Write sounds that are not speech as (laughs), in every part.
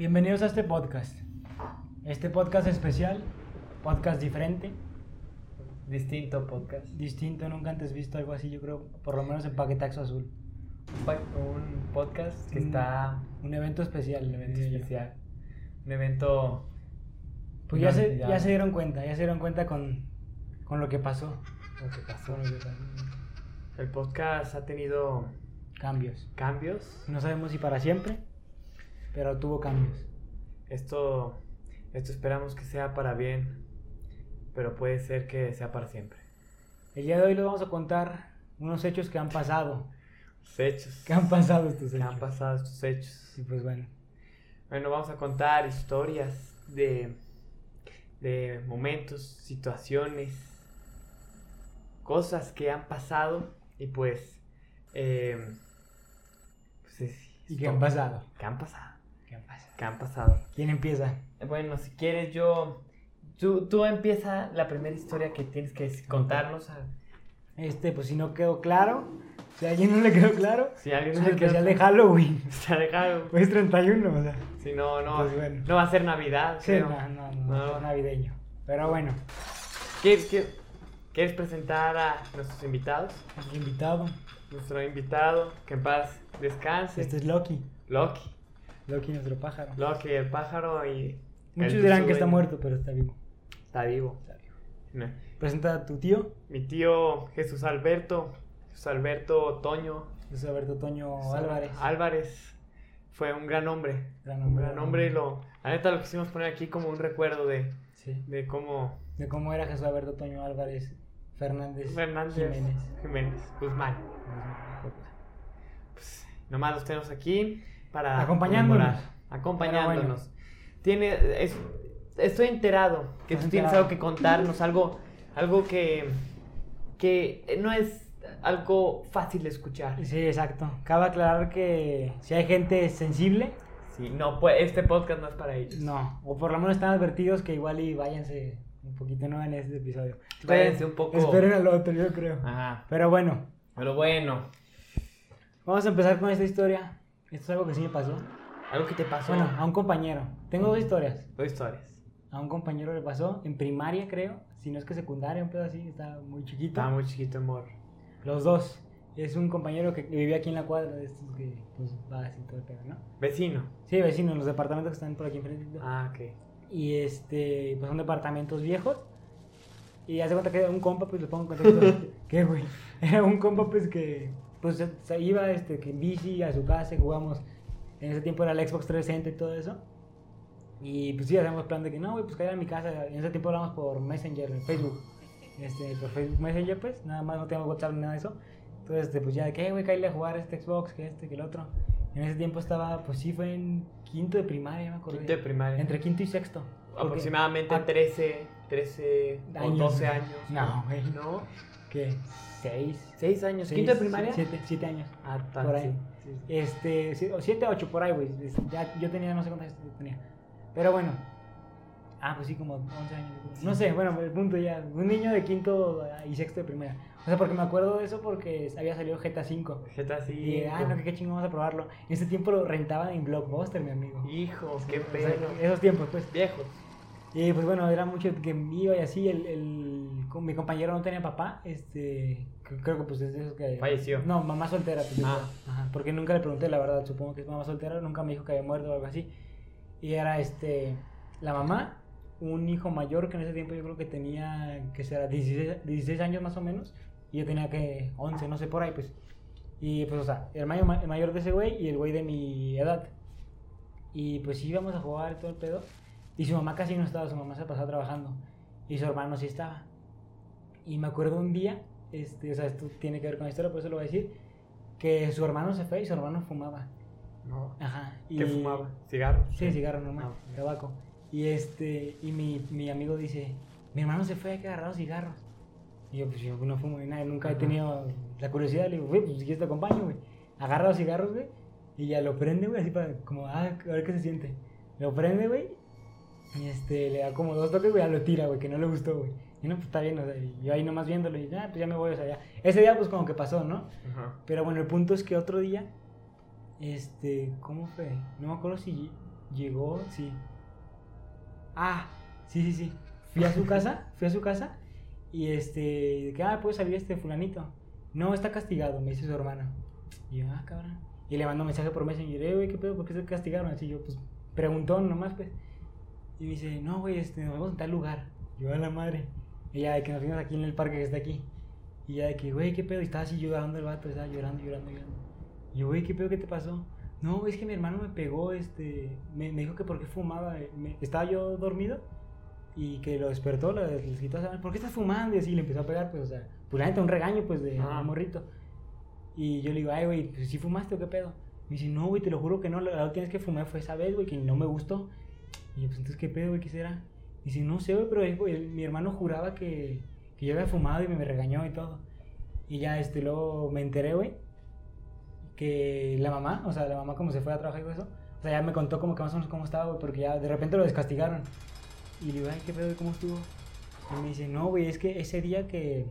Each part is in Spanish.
Bienvenidos a este podcast. Este podcast especial, podcast diferente, Distinto podcast. distinto, nunca antes visto algo así, yo creo, por lo menos en Paquetaxo Azul. Un Un podcast que Un- está Un evento especial, el evento especial. Un evento. Pues ya se, ya se dieron cuenta, ya se dieron cuenta con, con lo que pasó. Lo que pasó. Con lo que pasó. El podcast ha tenido Cambios. cambios. No sabemos si para siempre, pero tuvo cambios. Esto, esto esperamos que sea para bien, pero puede ser que sea para siempre. El día de hoy les vamos a contar unos hechos que han pasado. Los hechos. ¿Qué han pasado estos que hechos? han pasado estos hechos. Sí, pues bueno. Bueno, vamos a contar historias de, de momentos, situaciones, cosas que han pasado y pues... eh, pues es- ¿Y qué han pasado? ¿Qué han pasado? ¿Qué han pasado? ¿Qué han pasado? ¿Quién empieza? Bueno, si quieres yo... Tú, tú empieza la primera historia que tienes que contarnos. a- Este, pues si no quedó claro, si a alguien no le quedó claro, Si alguien es no el le quedó- especial de Halloween. Se ha dejado. Pues 31, o sea. Si no, no, Pues bueno. no va a ser Navidad. Sí, creo. no, no, no, No. es navideño. Pero bueno, ¿Qué- qué- ¿Quieres presentar a nuestros invitados? el invitado, Nuestro invitado, que en paz descanse. este es Loki. Loki. Loki, nuestro pájaro. Loki, el pájaro y... Muchos dirán que está muerto, pero está vivo. Está vivo. Está vivo. No. Presenta a tu tío, Mi tío Jesús Alberto, Jesús Alberto Toño José Alberto Toño Álvarez. Álvarez. Fue un gran hombre. Gran Un hombre. gran hombre y lo... La neta lo quisimos poner aquí como un recuerdo de, Sí. de cómo... De cómo era Jesús Alberto Toño Álvarez Fernández Fernández Jiménez. Jiménez Guzmán. Pues, nomás los tenemos aquí para Acompañándonos. acompañándonos. Bueno. Tiene, es- estoy enterado que Estás tú tienes enterado. algo que contarnos, algo, algo que, que no es algo fácil de escuchar. Sí, exacto. Cabe aclarar que si hay gente sensible, Sí, no, pues este podcast no es para ellos. no. O por lo menos están advertidos que igual y váyanse un poquito no en este episodio. Váyanse un poco- Esperen al otro, yo creo. Ajá. Pero bueno, Pero bueno, vamos a empezar con esta historia. Esto es algo que sí me pasó. algo que te pasó. Bueno, a un compañero. Tengo dos historias. Dos historias. A un compañero le pasó en primaria, creo. Si no es que secundaria, un pedo así. Estaba muy chiquito. Estaba muy chiquito, amor. Los dos. Es un compañero que vivía aquí en la cuadra de estos que pues va así todo el pedo, ¿no? Vecino. Sí, vecino, en los departamentos que están por aquí enfrente. Ah, ok. Y este, pues son departamentos viejos. Y hace cuenta que era un compa, pues le pongo en contexto. (laughs) ¿Qué, güey? Era un compa, pues que, pues se, iba este, en bici a su casa y jugamos. En ese tiempo era el Xbox 360 y todo eso. Y pues sí, hacíamos plan de que no, güey, pues caer a mi casa. En ese tiempo hablamos por Messenger, en Facebook. Este, por Facebook Messenger, pues, nada más no teníamos WhatsApp ni nada de eso. Entonces, este, pues ya de que, "Eh, güey, caerle a jugar este Xbox, que este, que el otro. En ese tiempo estaba, pues sí, fue en quinto de primaria, me acuerdo. Quinto de primaria. Entre quinto y sexto. Aproximadamente Ah, 13, 13 o Años. 12 años. No, güey. ¿No? ¿Qué? ¿Seis? 6 años. Seis, ¿Quinto de primaria? Siete, siete años. Ah, tan, por ahí. sí, sí, sí. Este, o siete, ocho, por ahí, güey. Ya, yo tenía, no sé cuántos años tenía. Pero bueno. Ah, pues sí, como 11 años. No sé, bueno, el punto ya. Un niño de quinto y sexto de primera. O sea, porque me acuerdo de eso porque había salido GTA V. GTA sí. Y, ah, no, que qué chingo, vamos a probarlo. En ese tiempo lo rentaban en Blockbuster, mi amigo. Hijo, qué O sea, pedo. Esos tiempos, pues. Viejos. Y pues bueno, era mucho que iba y así, el, el, mi compañero no tenía papá, este, cre- creo que pues es de esos que... Falleció. No, mamá soltera. Pues, Ah. ajá, porque nunca le pregunté, la verdad, supongo que es mamá soltera, nunca me dijo que había muerto o algo así. Y era este, la mamá, un hijo mayor que en ese tiempo yo creo que tenía, que será 16, 16 años más o menos, y yo tenía que 11, no sé, por ahí pues. Y pues, o sea, el mayor, el mayor de ese güey y el güey de mi edad. Y pues íbamos a jugar todo el pedo. Y su mamá casi no estaba, su mamá se pasaba trabajando. Y su hermano sí estaba. Y me acuerdo un día, este, o sea, esto tiene que ver con la historia, por eso lo voy a decir, que su hermano se fue y su hermano fumaba. No. Ajá. Y, ¿Qué fumaba? ¿Cigarros? Sí, cigarro normal, Ah. tabaco. Y este, y mi, mi amigo dice, mi hermano se fue a que agarrar cigarros. Y yo, pues yo no fumo ni nada, nunca he tenido la curiosidad, le digo, güey, pues si quieres te acompaño, güey. Agarra los cigarros, güey, y ya lo prende, güey, así para, como, ah, a ver qué se siente. Lo prende, güey, y este, le da como dos toques, güey, ya lo tira, güey, que no le gustó, güey. Y no, pues está bien, o sea, yo ahí nomás viéndolo y ya, pues ya me voy, o sea, ya. Ese día, pues como que pasó, ¿no? Ajá. Pero bueno, el punto es que otro día, este, ¿cómo fue? No me acuerdo si llegó, sí. Ah, sí, sí, sí. Fui a su casa, (laughs) fui a su casa y este, que, ah, puede salir este fulanito. No, está castigado, me dice su hermano. Y yo, ah, cabrón. Y le mando un mensaje por Messenger, eh, güey, ¿qué pedo? ¿Por qué se castigaron? Así yo, pues, preguntó nomás, pues. Y me dice, no, güey, este, nos vemos en tal lugar. Yo, a la madre. Y ya, de que nos fuimos aquí en el parque que está aquí. Y ya, de que, güey, ¿qué pedo? Y estaba así llorando el vato, estaba llorando, llorando, llorando. Y yo, güey, ¿qué pedo? ¿Qué te pasó? No, es que mi hermano me pegó, este, me, me dijo que por qué fumaba. eh, me- estaba yo dormido y que lo despertó, le, le quitó, ¿sabes? ¿por qué estás fumando? Y así le empezó a pegar, pues, o sea, pues la neta, un regaño, pues, de un morrito. Y yo le digo, ay, güey, pues sí fumaste o qué pedo. Me dice, no, güey, te lo juro que no, la última vez que fumé fue esa vez, güey, que no me gustó. Y yo, pues entonces, ¿qué pedo, güey? ¿Qué será? Dice, no sé, pero eh, güey, mi hermano juraba que, que yo había fumado y me, regañó y todo. Y ya, este, luego me enteré, güey, que la mamá, o sea, la mamá como se fue a trabajar y todo eso, o sea, ya me contó como que más o menos cómo estaba, güey, porque ya de repente lo descastigaron. Y le digo, ay, ¿qué pedo? ¿Cómo estuvo? Y me dice, no, güey, es que ese día que,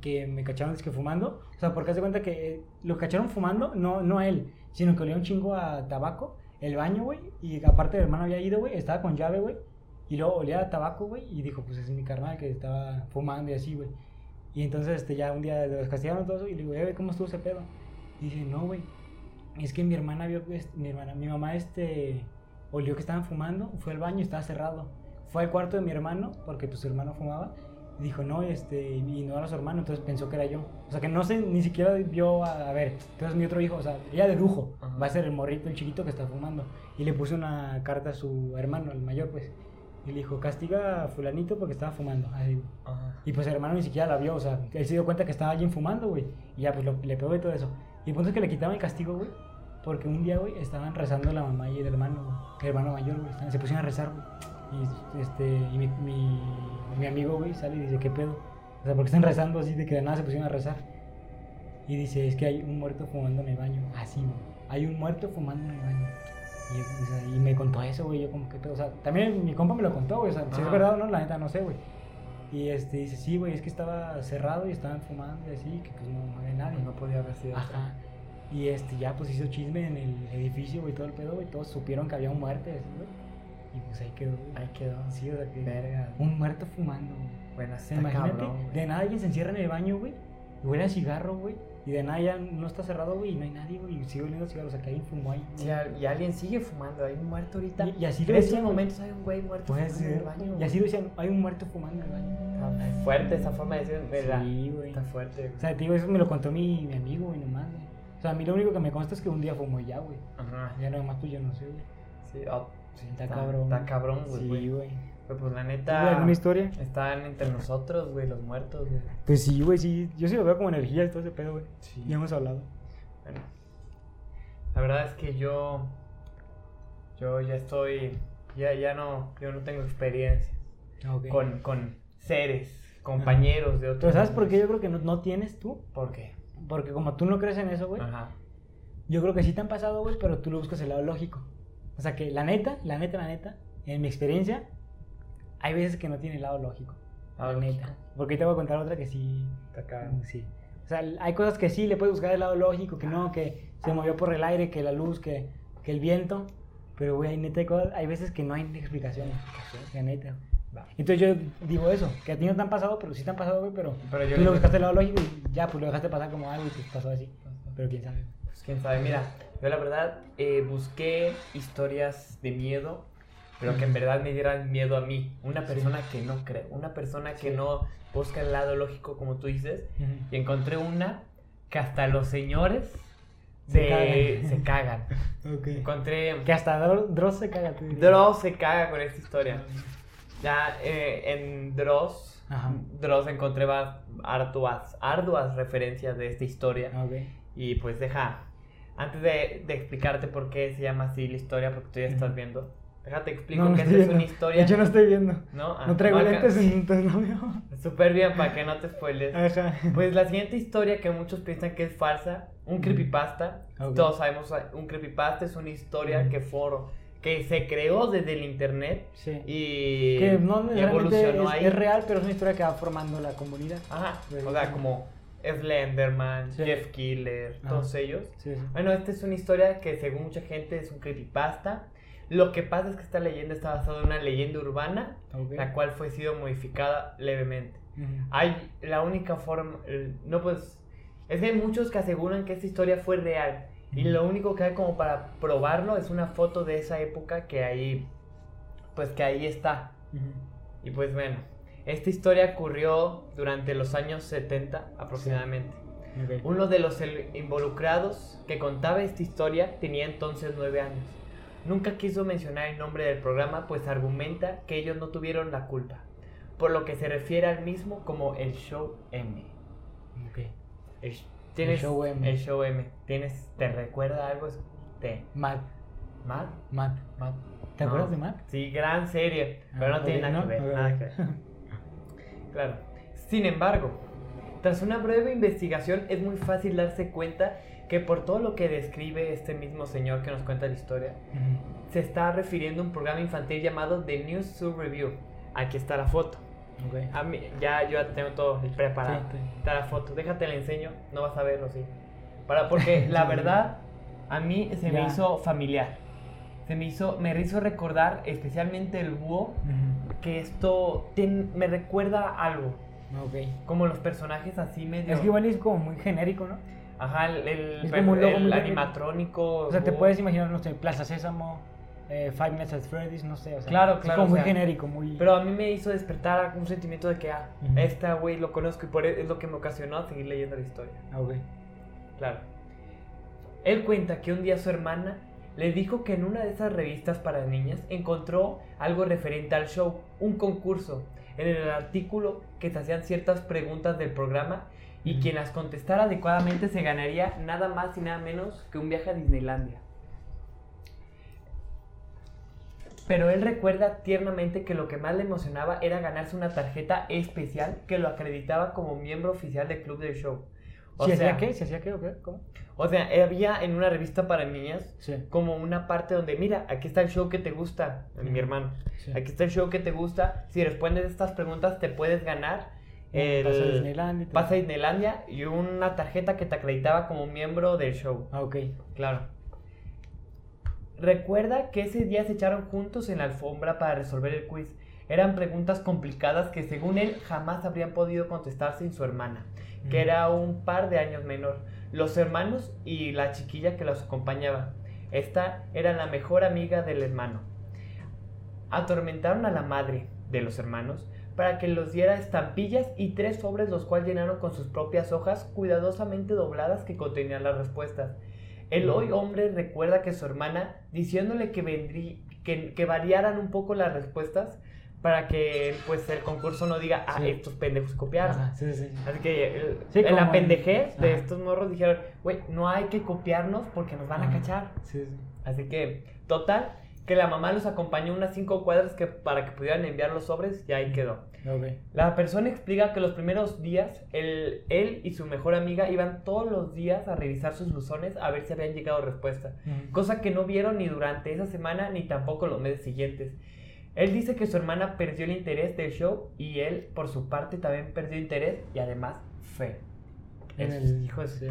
que me cacharon es que fumando, o sea, porque hace cuenta que eh, lo cacharon fumando, no, no él, sino que olía un chingo a tabaco, el baño, güey, y aparte el hermano había ido, güey, estaba con llave, güey, y luego olía a tabaco, güey, y dijo, pues es mi carnal que estaba fumando y así, güey. Y entonces este, ya un día lo descastigaron todo eso, y le digo, eh, güey, ¿cómo estuvo ese pedo? Y dice, no, güey, es que mi hermana vio, que est- mi hermana, mi mamá, este, olió que estaban fumando, fue al baño y estaba cerrado. Fue al cuarto de mi hermano, porque pues su hermano fumaba, y dijo, no, este, y no era su hermano, entonces pensó que era yo. O sea, que no sé, ni siquiera vio, a, a ver, entonces mi otro hijo, o sea, ella dedujo, va a ser el morrito, el chiquito que está fumando. Y le puso una carta a su hermano, el mayor, pues, y le dijo, castiga a fulanito porque estaba fumando. Así. Y pues el hermano ni siquiera la vio, o sea, él se dio cuenta que estaba alguien fumando, güey. Y ya, pues lo- le pegó y todo eso. Y el punto es que le quitaban el castigo, güey. Porque un día, güey, estaban rezando la mamá y el hermano, güey, el hermano mayor, güey. Se pusieron a rezar, güey. Y, este, y mi, mi, mi amigo, güey, sale y dice, ¿qué pedo? O sea, porque están rezando así de que de nada se pusieron a rezar. Y dice, es que hay un muerto fumando en el baño. Así, güey. Hay un muerto fumando en el baño. Y, o sea, y me contó eso, güey. Yo como que, pedo? o sea, también mi compa me lo contó, güey. O sea, si es Ajá. verdad o no, la neta no sé, güey. Y este dice, sí, güey, es que estaba cerrado y estaban fumando y así, que pues no, no había nadie. No podía haber sido. Ajá. Y este ya pues hizo chisme en el edificio, güey, todo el pedo, güey. Todos supieron que había un muerto, güey. Y pues ahí quedó, güey. Ahí quedó. Sí, o sea que. Verga. Un muerto fumando, güey. Bueno, imagínate, cabrón, de nada alguien se encierra en el baño, güey. Y huele a cigarro, güey. Y de nada ya no está cerrado, güey. Y no hay nadie, güey. Y sigue oliendo a cigarro. O sea, que alguien fumó ahí. Y alguien sigue fumando, hay un muerto ahorita. Y- y así lo en decían, güey. momentos hay un güey muerto fumando en el baño. Y así lo decían, hay un muerto fumando en el baño. Está fuerte esa forma de decir, ¿verdad? Sí, güey. Está fuerte. güey. O sea, te digo, eso me lo contó mi, mi amigo, güey, nomás, güey. O sea, a mí lo único que me consta es que un día fumó ya, güey. Ajá. Ya nomás pues yo no sé, güey. Sí, oh, Sí, está, cabrón. Está cabrón, güey. Sí, güey. Pero pues la ¿Tú, güey, neta. ¿Alguna historia? Están entre nosotros, güey, los muertos, güey. Pues sí, güey, sí. Yo sí lo veo como energía y todo ese pedo, güey. Sí. Ya hemos hablado. Bueno, la verdad es que yo, yo ya estoy, ya, ya no, yo no tengo experiencias Ok. con, con seres, compañeros de otros. Pero ¿sabes por qué yo creo que no, no tienes tú? ¿Por qué? Porque como tú no crees en eso, güey, Ajá. yo creo que sí te han pasado, güey, pero tú lo buscas el lado lógico. O sea que la neta, la neta, la neta, en mi experiencia, hay veces que no tiene lado lógico. Lado la neta. lógico. Porque te voy a contar otra que sí. Acá. Sí. O sea, hay cosas que sí le puedes buscar el lado lógico, que no, que se movió por el aire, que la luz, que, que el viento. Pero, güey, hay neta hay cosas, hay veces que no hay explicaciones. La neta. Va. Entonces yo digo eso, que a ti no te han pasado, pero sí te han pasado, güey, pero, Pero yo tú lo buscaste el lado lógico y ya, pues lo dejaste pasar como algo y te pasó así. Pero quién sabe. Pues quién sabe, mira, yo la verdad eh, busqué historias de miedo, pero que en verdad me dieran miedo a mí. Una persona que no cree, una persona que Sí. no busca el lado lógico como tú dices. Y Ujú. encontré una que hasta los señores Se se, cagan. se cagan. (laughs) Ok. Encontré... Que hasta Dro- Dross se caga. Dross se caga con esta historia. Ya eh, en Dross, Ajá. Dross encontré arduas, arduas referencias de esta historia. Ok. Y pues deja, antes de, de explicarte por qué se llama así la historia, porque tú ya estás viendo, déjate explico No, no que esta es una historia. Yo no estoy viendo. No, Ah, No traigo acá- lentes, entonces no veo. Súper bien para que no te spoiles. Ajá. Pues la siguiente historia que muchos piensan que es falsa, un creepypasta. Ok. Todos sabemos, un creepypasta es una historia Ujú. que foro, que se creó desde el internet Sí. y, que no evolucionó es, ahí. es real, pero es una historia que va formando la comunidad. Ajá, Pues, o sea, sí. como Slenderman, Sí. Jeff Killer, todos ellos. Bueno, esta es una historia que según mucha gente es un creepypasta. Lo que pasa es que esta leyenda está basada en una leyenda urbana, Ok. la cual fue sido modificada levemente. Ujú. Hay la única forma, el- no pues, es que hay muchos que aseguran que esta historia fue real y lo único que hay como para probarlo es una foto de esa época que ahí, pues que ahí está. Ujú. Y pues bueno, esta historia ocurrió durante los años 70 aproximadamente. Ok. Uno de los involucrados que contaba esta historia tenía entonces nueve años. Nunca quiso mencionar el nombre del programa, pues argumenta que ellos no tuvieron la culpa, por lo que se refiere al mismo como el Show M. Ok. El, ¿tienes- Show M. El Show M. ¿Tienes, ¿Te recuerda algo de Matt. Matt? Matt. Matt. ¿Te No. acuerdas de Matt? Sí, gran serie, pero Ah, no tiene nada ¿no? que ver, nada que ver. (laughs) Claro. Sin embargo, tras una breve investigación es muy fácil darse cuenta que por todo lo que describe este mismo señor que nos cuenta la historia, Ujú. se está refiriendo a un programa infantil llamado The News Sub Review. Aquí está la foto. Ok. A mí, ya yo ya tengo todo preparado. Sí, sí. Está la foto. Déjate la enseño, no vas a verlo, sí. Para, porque (laughs) la verdad, a mí se me Ya. hizo familiar. Se me hizo, me hizo recordar especialmente el búho Ujú. que esto ten- me recuerda algo. Ok. Como los personajes así medio. Es que igual es como muy genérico, ¿no? Ajá, el, el, Es como un logo el muy animatrónico. O sea, te búho. puedes imaginar, no sé, Plaza Sésamo, eh, Five Nights at Freddy's, no sé. O sea, Claro, Es claro, como muy sea, genérico, muy. Pero a mí me hizo despertar un sentimiento de que, ah, Ujú. esta güey lo conozco y por e- es lo que me ocasionó seguir leyendo la historia. Ah, Ok. Claro. Él cuenta que un día su hermana le dijo que en una de esas revistas para niñas encontró algo referente al show, un concurso, en el artículo que se hacían ciertas preguntas del programa y quien las contestara adecuadamente se ganaría nada más y nada menos que un viaje a Disneylandia. Pero él recuerda tiernamente que lo que más le emocionaba era ganarse una tarjeta especial que lo acreditaba como miembro oficial del club del show. O ¿Si sea, hacía qué? ¿Si hacía qué o qué? ¿Cómo? o sea, había en una revista para niñas Sí. como una parte donde, mira, aquí está el show que te gusta, mi hermano. sí. Aquí está el show que te gusta. Si respondes estas preguntas, te puedes ganar el Pasa a Disneylandia pase a Disneylandia y una tarjeta que te acreditaba como miembro del show. Ah, ok. Claro. Recuerda que ese día se echaron juntos en la alfombra para resolver el quiz. Eran preguntas complicadas que según él jamás habrían podido contestar sin su hermana, que Ujú. era un par de años menor. Los hermanos y la chiquilla que los acompañaba. Esta era la mejor amiga del hermano. Atormentaron a la madre de los hermanos para que los diera estampillas y tres sobres los cuales llenaron con sus propias hojas cuidadosamente dobladas que contenían las respuestas. El hoy hombre recuerda que su hermana, diciéndole que, vendrí, que, que variaran un poco las respuestas para que pues el concurso no diga, ah, Sí. estos pendejos copiaron. Ajá, sí, sí. sí. Así que el- Sí, en la pendejez de estos morros dijeron, güey, no hay que copiarnos porque nos van a cachar. Sí, sí. Así que, total, que la mamá los acompañó unas cinco cuadras que, para que pudieran enviar los sobres y ahí quedó. La persona explica que los primeros días él, él y su mejor amiga iban todos los días a revisar sus buzones a ver si habían llegado respuestas. Ujú. Cosa que no vieron ni durante esa semana ni tampoco los meses siguientes. Él dice que su hermana perdió el interés del show y él, por su parte, también perdió interés y además fe. En el- hijo de su sí.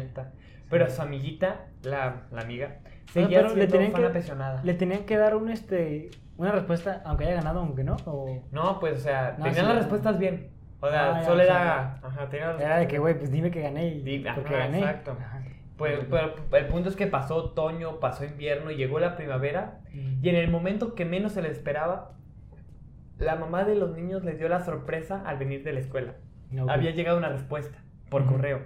Pero su amiguita, la, la amiga, Le tenían que- apasionada. Le tenían que dar un este una respuesta, aunque haya ganado, aunque no. O No, pues, o sea, No, tenían sí, las no. respuestas bien. O sea, Ah, solo o era... Ajá, tenía era de que, güey, pues dime que gané y Di- porque ajá, gané. exacto. Ajá. Pues, pero el punto es que pasó otoño, pasó invierno y llegó la primavera. Mm. Y en el momento que menos se le esperaba, la mamá de los niños les dio la sorpresa al venir de la escuela. Había llegado una respuesta por correo.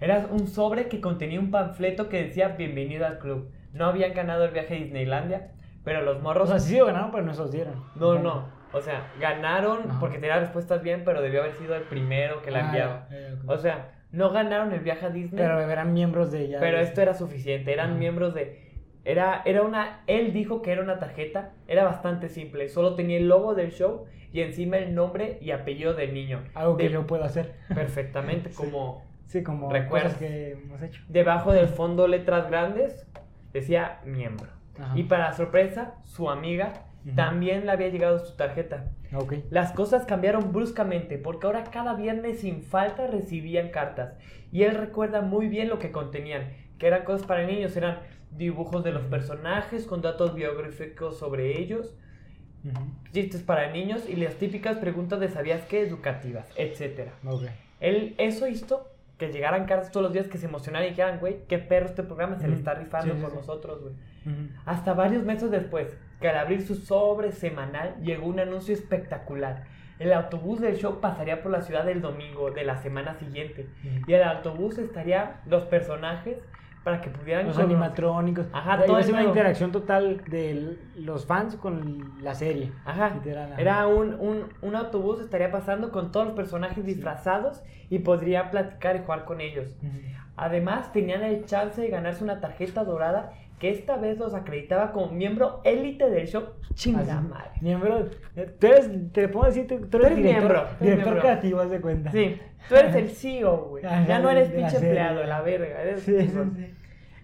Era un sobre que contenía un panfleto que decía bienvenido al club. No habían ganado el viaje a Disneylandia, pero los O morros... sea, sí lo ganaron, pero no se los dieron. no, no. O sea, ganaron Ajá. porque tenía respuestas bien, pero debió haber sido el primero que la Ah, enviaba. O sea, no ganaron el viaje a Disney. pero eran miembros de ya. Pero de- esto era suficiente, eran Ajá. miembros de... Era, era una... Él dijo que era una tarjeta, era bastante simple, solo tenía el logo del show y encima el nombre y apellido del niño. Algo que De- yo puedo hacer. Perfectamente, (laughs) Sí. como Sí, como ¿Recuerdas? que hemos hecho. debajo del fondo letras grandes decía miembro. Ajá. Y para sorpresa, su amiga también le había llegado su tarjeta. Ok. Las cosas cambiaron bruscamente porque ahora cada viernes sin falta recibían cartas y él recuerda muy bien lo que contenían, que eran cosas para niños, eran dibujos de los personajes con datos biográficos sobre ellos, Ujú. chistes para niños y las típicas preguntas de sabías qué educativas, etc. Él, eso hizo que llegaran caras todos los días que se emocionaran y dijeran, güey, qué perro este programa, se le está rifando Sí, sí, por sí. nosotros, güey. Hasta varios meses después, que al abrir su sobre semanal llegó un anuncio espectacular. El autobús del show pasaría por la ciudad el domingo de la semana siguiente. Y en el autobús estarían los personajes para que pudieran Los animatrónicos. Ajá, O sea, todo una interacción total de los fans con la serie. Ajá. Literal. Era un, un, un autobús, estaría pasando con todos los personajes disfrazados y podría platicar y jugar con ellos. Además, tenían el chance de ganarse una tarjeta dorada que esta vez los acreditaba como miembro élite del show. Chinga madre. Miembro. Tú eres, te puedo decir, tú, tú eres, eres director, miembro, director miembro. creativo, haz de cuenta. Sí, tú eres el (laughs) CEO, güey. Ajá, Ya no eres pinche empleado, la verga. Eres Sí, sí.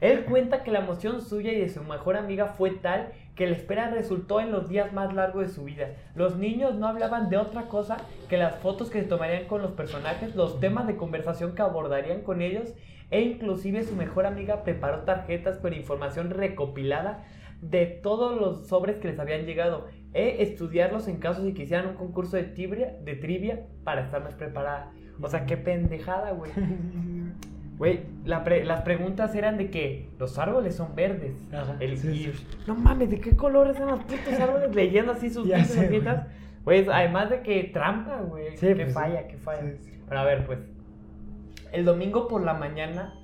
Él cuenta que la emoción suya y de su mejor amiga fue tal que la espera resultó en los días más largos de su vida. Los niños no hablaban de otra cosa que las fotos que se tomarían con los personajes, los temas de conversación que abordarían con ellos e inclusive su mejor amiga preparó tarjetas con información recopilada de todos los sobres que les habían llegado e estudiarlos en caso de que hicieran un concurso de trivia, de trivia para estar más preparada. O sea, qué pendejada, güey. (laughs) Güey, la pre- las preguntas eran de que los árboles son verdes. Ajá, El, sí, y, sí. No mames, ¿de qué colores son los putos árboles? Leyendo así sus (laughs) hojitas. Pues además de que trampa, güey. Sí, que pues, falla, que falla. Pero a ver, pues. El domingo por la mañana,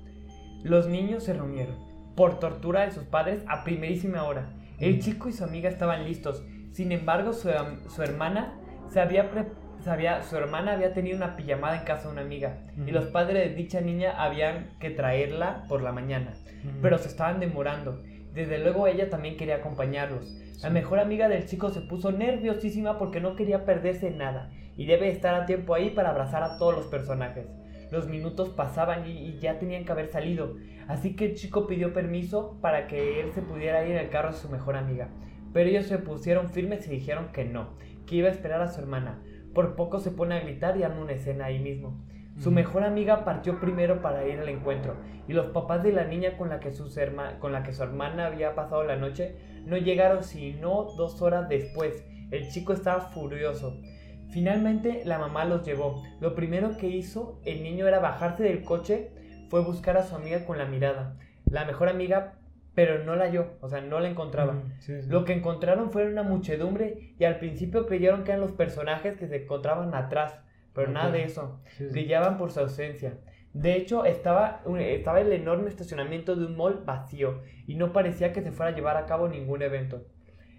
los niños se reunieron por tortura de sus padres a primerísima hora. El chico y su amiga estaban listos. Sin embargo, su, su hermana se había, pre- se había- su hermana había tenido una pijamada en casa de una amiga. Y los padres de dicha niña habían que traerla por la mañana. Pero se estaban demorando. Desde luego ella también quería acompañarlos. La mejor amiga del chico se puso nerviosísima porque no quería perderse nada y debe estar a tiempo ahí para abrazar a todos los personajes. Los minutos pasaban y, y ya tenían que haber salido, así que el chico pidió permiso para que él se pudiera ir en el carro de su mejor amiga. Pero ellos se pusieron firmes y dijeron que no, que iba a esperar a su hermana. Por poco se pone a gritar y arma una escena ahí mismo. Su mejor amiga partió primero para ir al encuentro y los papás de la niña con la que, sus herma- con la que su hermana había pasado la noche no llegaron sino dos horas después. El chico estaba furioso. Finalmente la mamá los llevó. Lo primero que hizo el niño era bajarse del coche, fue buscar a su amiga con la mirada. La mejor amiga, pero no la halló, o sea, no la encontraba. Ujú, sí, sí. Lo que encontraron fue una muchedumbre y al principio creyeron que eran los personajes que se encontraban atrás, pero nada de eso. Sí. Brillaban por su ausencia. De hecho, estaba, estaba el enorme estacionamiento de un mall vacío y no parecía que se fuera a llevar a cabo ningún evento.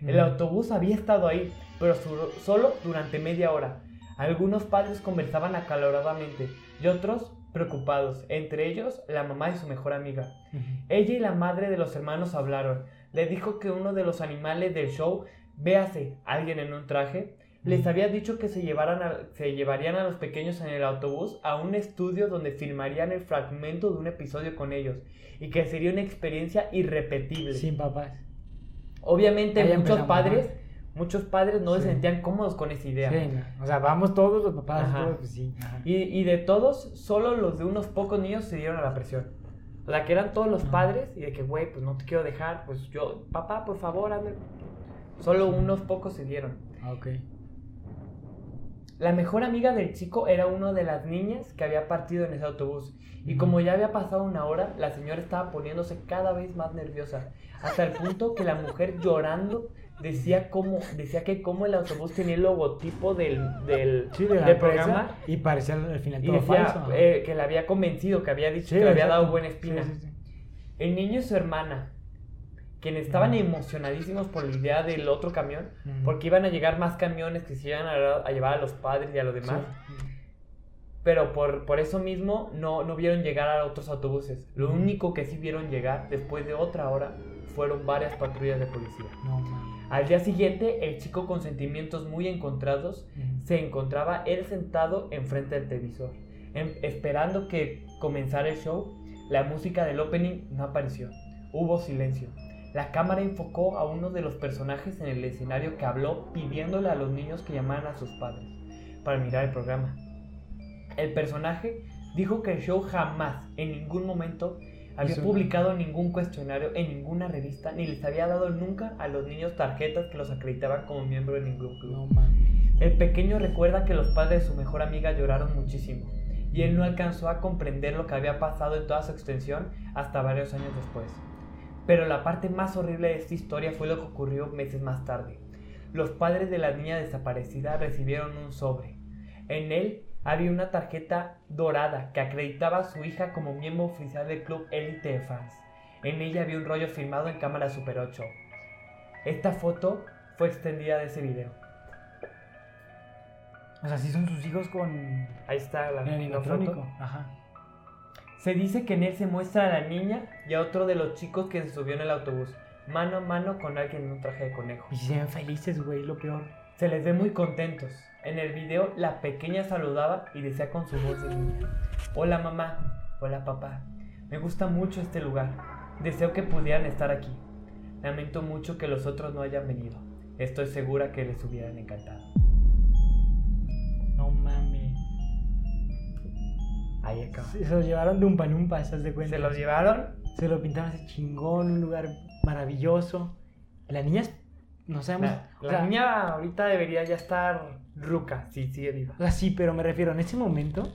El Ujú. autobús había estado ahí, pero su- solo durante media hora. Algunos padres conversaban acaloradamente y otros preocupados, entre ellos la mamá de su mejor amiga. Ella y la madre de los hermanos hablaron. Le dijo que uno de los animales del show, véase, alguien en un traje, les Ujú. había dicho que se, llevaran a- se llevarían a los pequeños en el autobús a un estudio donde filmarían el fragmento de un episodio con ellos y que sería una experiencia irrepetible. Sin papás. Obviamente Ahí muchos padres. Muchos padres no se Sí. sentían cómodos con esa idea. Sí. O sea, vamos todos los papás, todos, pues sí. Y, y de todos, solo los de unos pocos niños se dieron a la presión. O sea, que eran todos los Ajá. padres y de que, güey, pues no te quiero dejar, pues yo, papá, por favor, hazme. Solo unos pocos se dieron. Ah, Ok. La mejor amiga del chico era una de las niñas que había partido en ese autobús. Y como ya había pasado una hora, la señora estaba poniéndose cada vez más nerviosa. Hasta el punto que la mujer llorando decía, cómo, decía que como el autobús tenía el logotipo del, del, Sí, de la del empresa, programa. Y parecía al final Y todo decía falso. eh, que la había convencido, que había dicho Sí, que le había exacto. dado buena espina. Sí. El niño y su hermana, quienes estaban Ujú. emocionadísimos por la idea del otro camión, Ujú. porque iban a llegar más camiones que se iban a, a llevar a los padres y a los demás, pero por, por eso mismo no, no vieron llegar a otros autobuses. Lo Ujú. único que sí vieron llegar después de otra hora fueron varias patrullas de policía. No. Al día siguiente, el chico con sentimientos muy encontrados se encontraba él sentado enfrente del televisor, em- esperando que comenzara el show. La música del opening no apareció. Hubo silencio. La cámara enfocó a uno de los personajes en el escenario que habló pidiéndole a los niños que llamaran a sus padres para mirar el programa. El personaje dijo que el show jamás, en ningún momento, había publicado ningún cuestionario en ninguna revista, ni les había dado nunca a los niños tarjetas que los acreditaban como miembro de ningún club. No. El pequeño recuerda que los padres de su mejor amiga lloraron muchísimo y él no alcanzó a comprender lo que había pasado en toda su extensión hasta varios años después. Pero la parte más horrible de esta historia fue lo que ocurrió meses más tarde. Los padres de la niña desaparecida recibieron un sobre. En él había una tarjeta dorada que acreditaba a su hija como miembro oficial del club élite de fans. En ella había un rollo filmado en cámara Super 8. Esta foto fue extendida de ese video. O sea, sí son sus hijos con Ahí está la, el la foto. Ajá. Se dice que en él se muestra a la niña y a otro de los chicos que se subió en el autobús, mano a mano con alguien en un traje de conejo. Y se ven felices, güey, lo peor. Se les ve muy contentos. En el video la pequeña saludaba y decía con su voz de niña, Hola mamá, hola papá, me gusta mucho este lugar, deseo que pudieran estar aquí. Lamento mucho que los otros no hayan venido, estoy segura que les hubieran encantado. No mames. Ahí acaba. Se los llevaron de un panumpa, ¿estás de cuenta? Se los llevaron Se lo pintaron así chingón, un lugar maravilloso. La niña, es- no sabemos. La, o la sea, niña ahorita debería ya estar ruca, si sigue viva. O sea, sí, pero me refiero, en ese momento,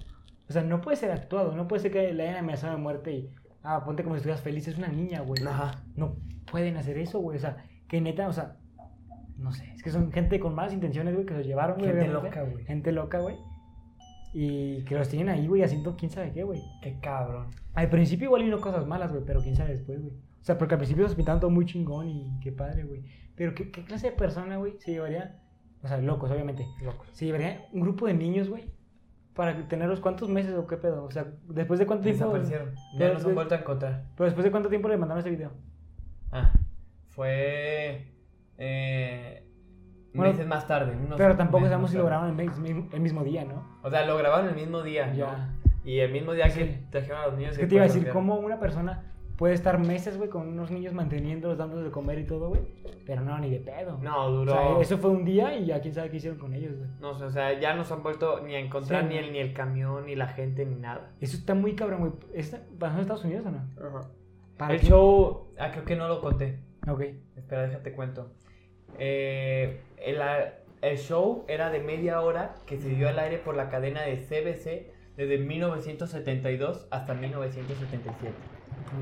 o sea, no puede ser actuado, no puede ser que la hayan amenazado de muerte y, ah, ponte como si estuvieras feliz, es una niña, güey. Ajá. No pueden hacer eso, güey, o sea, que neta, o sea, no sé, es que son gente con malas intenciones, güey, que los llevaron, güey. Gente loca, güey. Gente loca, güey. Y que los tienen ahí, güey, haciendo quién sabe qué, güey. Qué cabrón. Al principio igual vino cosas malas, güey, pero quién sabe después, güey. O sea, porque al principio los pintaban todo muy chingón y qué padre, güey. Pero ¿qué, qué clase de persona, güey, se llevaría, o sea, locos, obviamente, Loco. se llevaría un grupo de niños, güey, para tenerlos cuántos meses o qué pedo? O sea, después de cuánto tiempo... Desaparecieron. Ya Pero no se han vuelto a encontrar. Pero después de cuánto tiempo le mandaron ese video. Ah, fue. Eh, Bueno, meses más tarde. unos Pero tampoco sabemos si lo grabaron el, mismo- el mismo día, ¿no? O sea, lo grabaron el mismo día. ¿no? Ya. Y el mismo día que Sí. trajeron a los niños. Es que te iba a decir, ¿cómo una persona puede estar meses, güey, con unos niños manteniéndolos, dándoles de comer y todo, güey? Pero no, ni de pedo. No, O duró. sea, eso fue un día y ya quién sabe qué hicieron con ellos, güey. No sé, o sea, ya no se han vuelto ni a encontrar Sí, ni, el, ni el camión, ni la gente, ni nada. Eso está muy cabrón, güey. ¿Está- ¿Pasó en Estados Unidos o no? ¿Para El qué? show. Ah, creo que no lo conté. Ok. Espera, déjate cuento. Eh, el, el show era de media hora que se dio al aire por la cadena de CBC desde 1972 hasta 1977.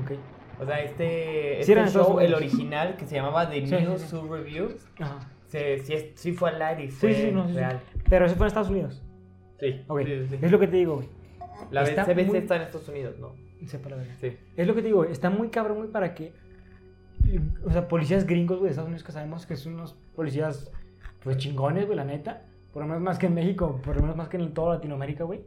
Ok. O sea, este, Sí, este Estados show, el original, que se llamaba The Sí, News sí, sí. Sub Review, Ajá. se, sí, sí fue al aire y Sí, fue sí, no, sí, sí. real. Pero eso fue en Estados Unidos. Sí, Ok. sí, sí. Es lo que te digo, güey. La está CBC muy- está en Estados Unidos, ¿no? Sepa la verdad. Sí. Es lo que te digo, güey. Está muy cabrón, güey, para que. O sea, policías gringos, güey, de Estados Unidos que sabemos que son unos policías, pues chingones, güey, la neta. Por lo menos más que en México, por lo menos más que en toda Latinoamérica, güey.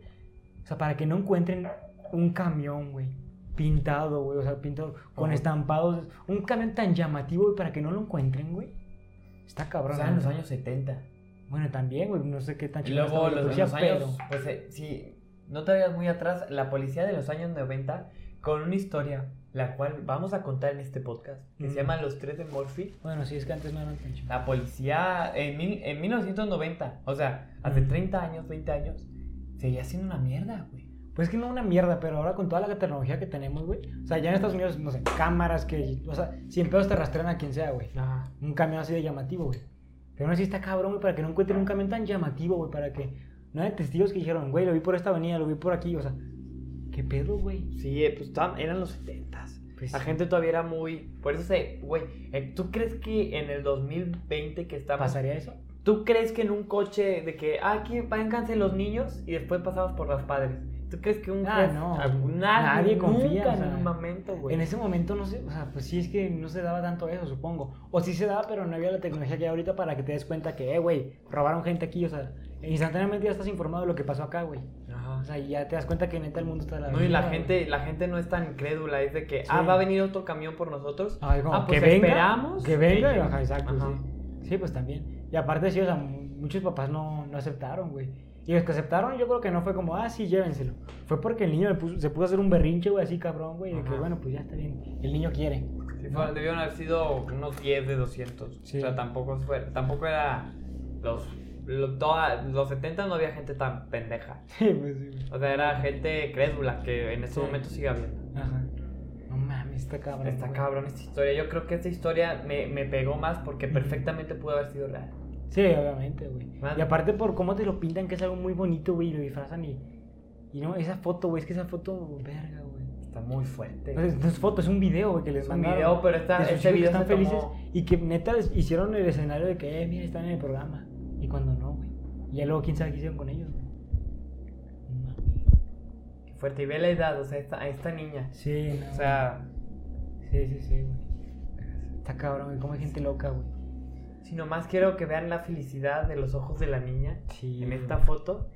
O sea, para que no encuentren un camión, güey, pintado, güey, o sea, pintado con estampados. Un camión tan llamativo, güey, para que no lo encuentren, güey. Está O cabrón. sea, en los años 70. Bueno, también, güey, no sé qué tan Y chingón luego los, policía, los años, pues eh, si no te vayas muy atrás, la policía de los años 90 con una historia, la cual vamos a contar en este podcast, que Mm. se llama Los Tres de Murphy. Bueno, sí, es que antes no eran tan. La policía en, mil- en 1990, o sea, hace Mm. 30 años, 20 años, seguía siendo una mierda, güey. Pues que no una mierda, pero ahora con toda la tecnología que tenemos, güey. O sea, ya en Estados Unidos, no sé, cámaras que. O sea, 100 pesos te rastrean a quien sea, güey. Ajá. Un camión así de llamativo, güey. Pero aún así está cabrón, güey, para que no encuentren un camión tan llamativo, güey. Para que no haya testigos que dijeron, güey, lo vi por esta avenida, lo vi por aquí. O sea, ¿qué pedo, güey? Sí, eh, pues eran los 70 Pues La sí. gente todavía era muy... Por eso se... Güey, eh, ¿tú crees que en el 2020 que estamos... ¿Pasaría eso? ¿Tú crees que en un coche de que ah, aquí vénganse los niños y después pasamos por los padres? ¿Tú crees que un Ah, jefe- no. ah, nadie, Nadie confía, nunca o sea, en un momento, güey? En ese momento no sé, o sea, pues sí es que no se daba tanto eso, supongo. O sí se daba, pero no había la tecnología que hay ahorita para que te des cuenta que, eh, güey, robaron gente aquí, o sea, instantáneamente ya estás informado de lo que pasó acá, güey. Ajá. O sea, y ya te das cuenta que neta el mundo está a la No, y la gente, la gente no es tan crédula, es de que, ah, va a venir otro camión por nosotros. Ay, como, Ah, pues que venga, esperamos Que venga, que- ajá, exacto, Ajá. sí. Sí, pues también. Y aparte sí, o sea, mu- muchos papás no, no aceptaron, güey. Y los que aceptaron, yo creo que no fue como, ah, sí, llévenselo. Fue porque el niño puso- se puso a hacer un berrinche, güey, así cabrón, güey. De que, bueno, pues ya está bien. El niño quiere. Sí, fue- debieron haber sido unos 10 de 200. Sí. O sea, tampoco, fue, tampoco era los... Los, toda- los 70 no había gente tan pendeja. (laughs) Sí, pues sí, güey. O sea, era gente crédula que en este Sí. momento sigue habiendo. Ajá. No Está cabrón. Está güey. cabrón esta historia. Yo creo que esta historia me, me pegó más porque perfectamente pudo haber sido real. Sí, obviamente, güey. Y aparte por cómo te lo pintan, que es algo muy bonito, güey, y lo disfrazan y... Y no, esa foto, güey, es que esa foto, verga, güey. Está muy fuerte. No es, no es foto, es un video, güey, que les Es un mandaron. video, pero está- que video están felices tomó- y que neta les hicieron el escenario de que, eh, mira, están en el programa. Y cuando no, güey. Y ya luego quién sabe qué hicieron con ellos, güey. Qué fuerte. Y ve la edad, o sea, esta, a esta niña. Sí, no. O sea, Sí, sí, sí, güey. Está cabrón, güey, como hay gente loca, güey. Si nomás quiero que vean la felicidad de los ojos de la niña Sí. en esta foto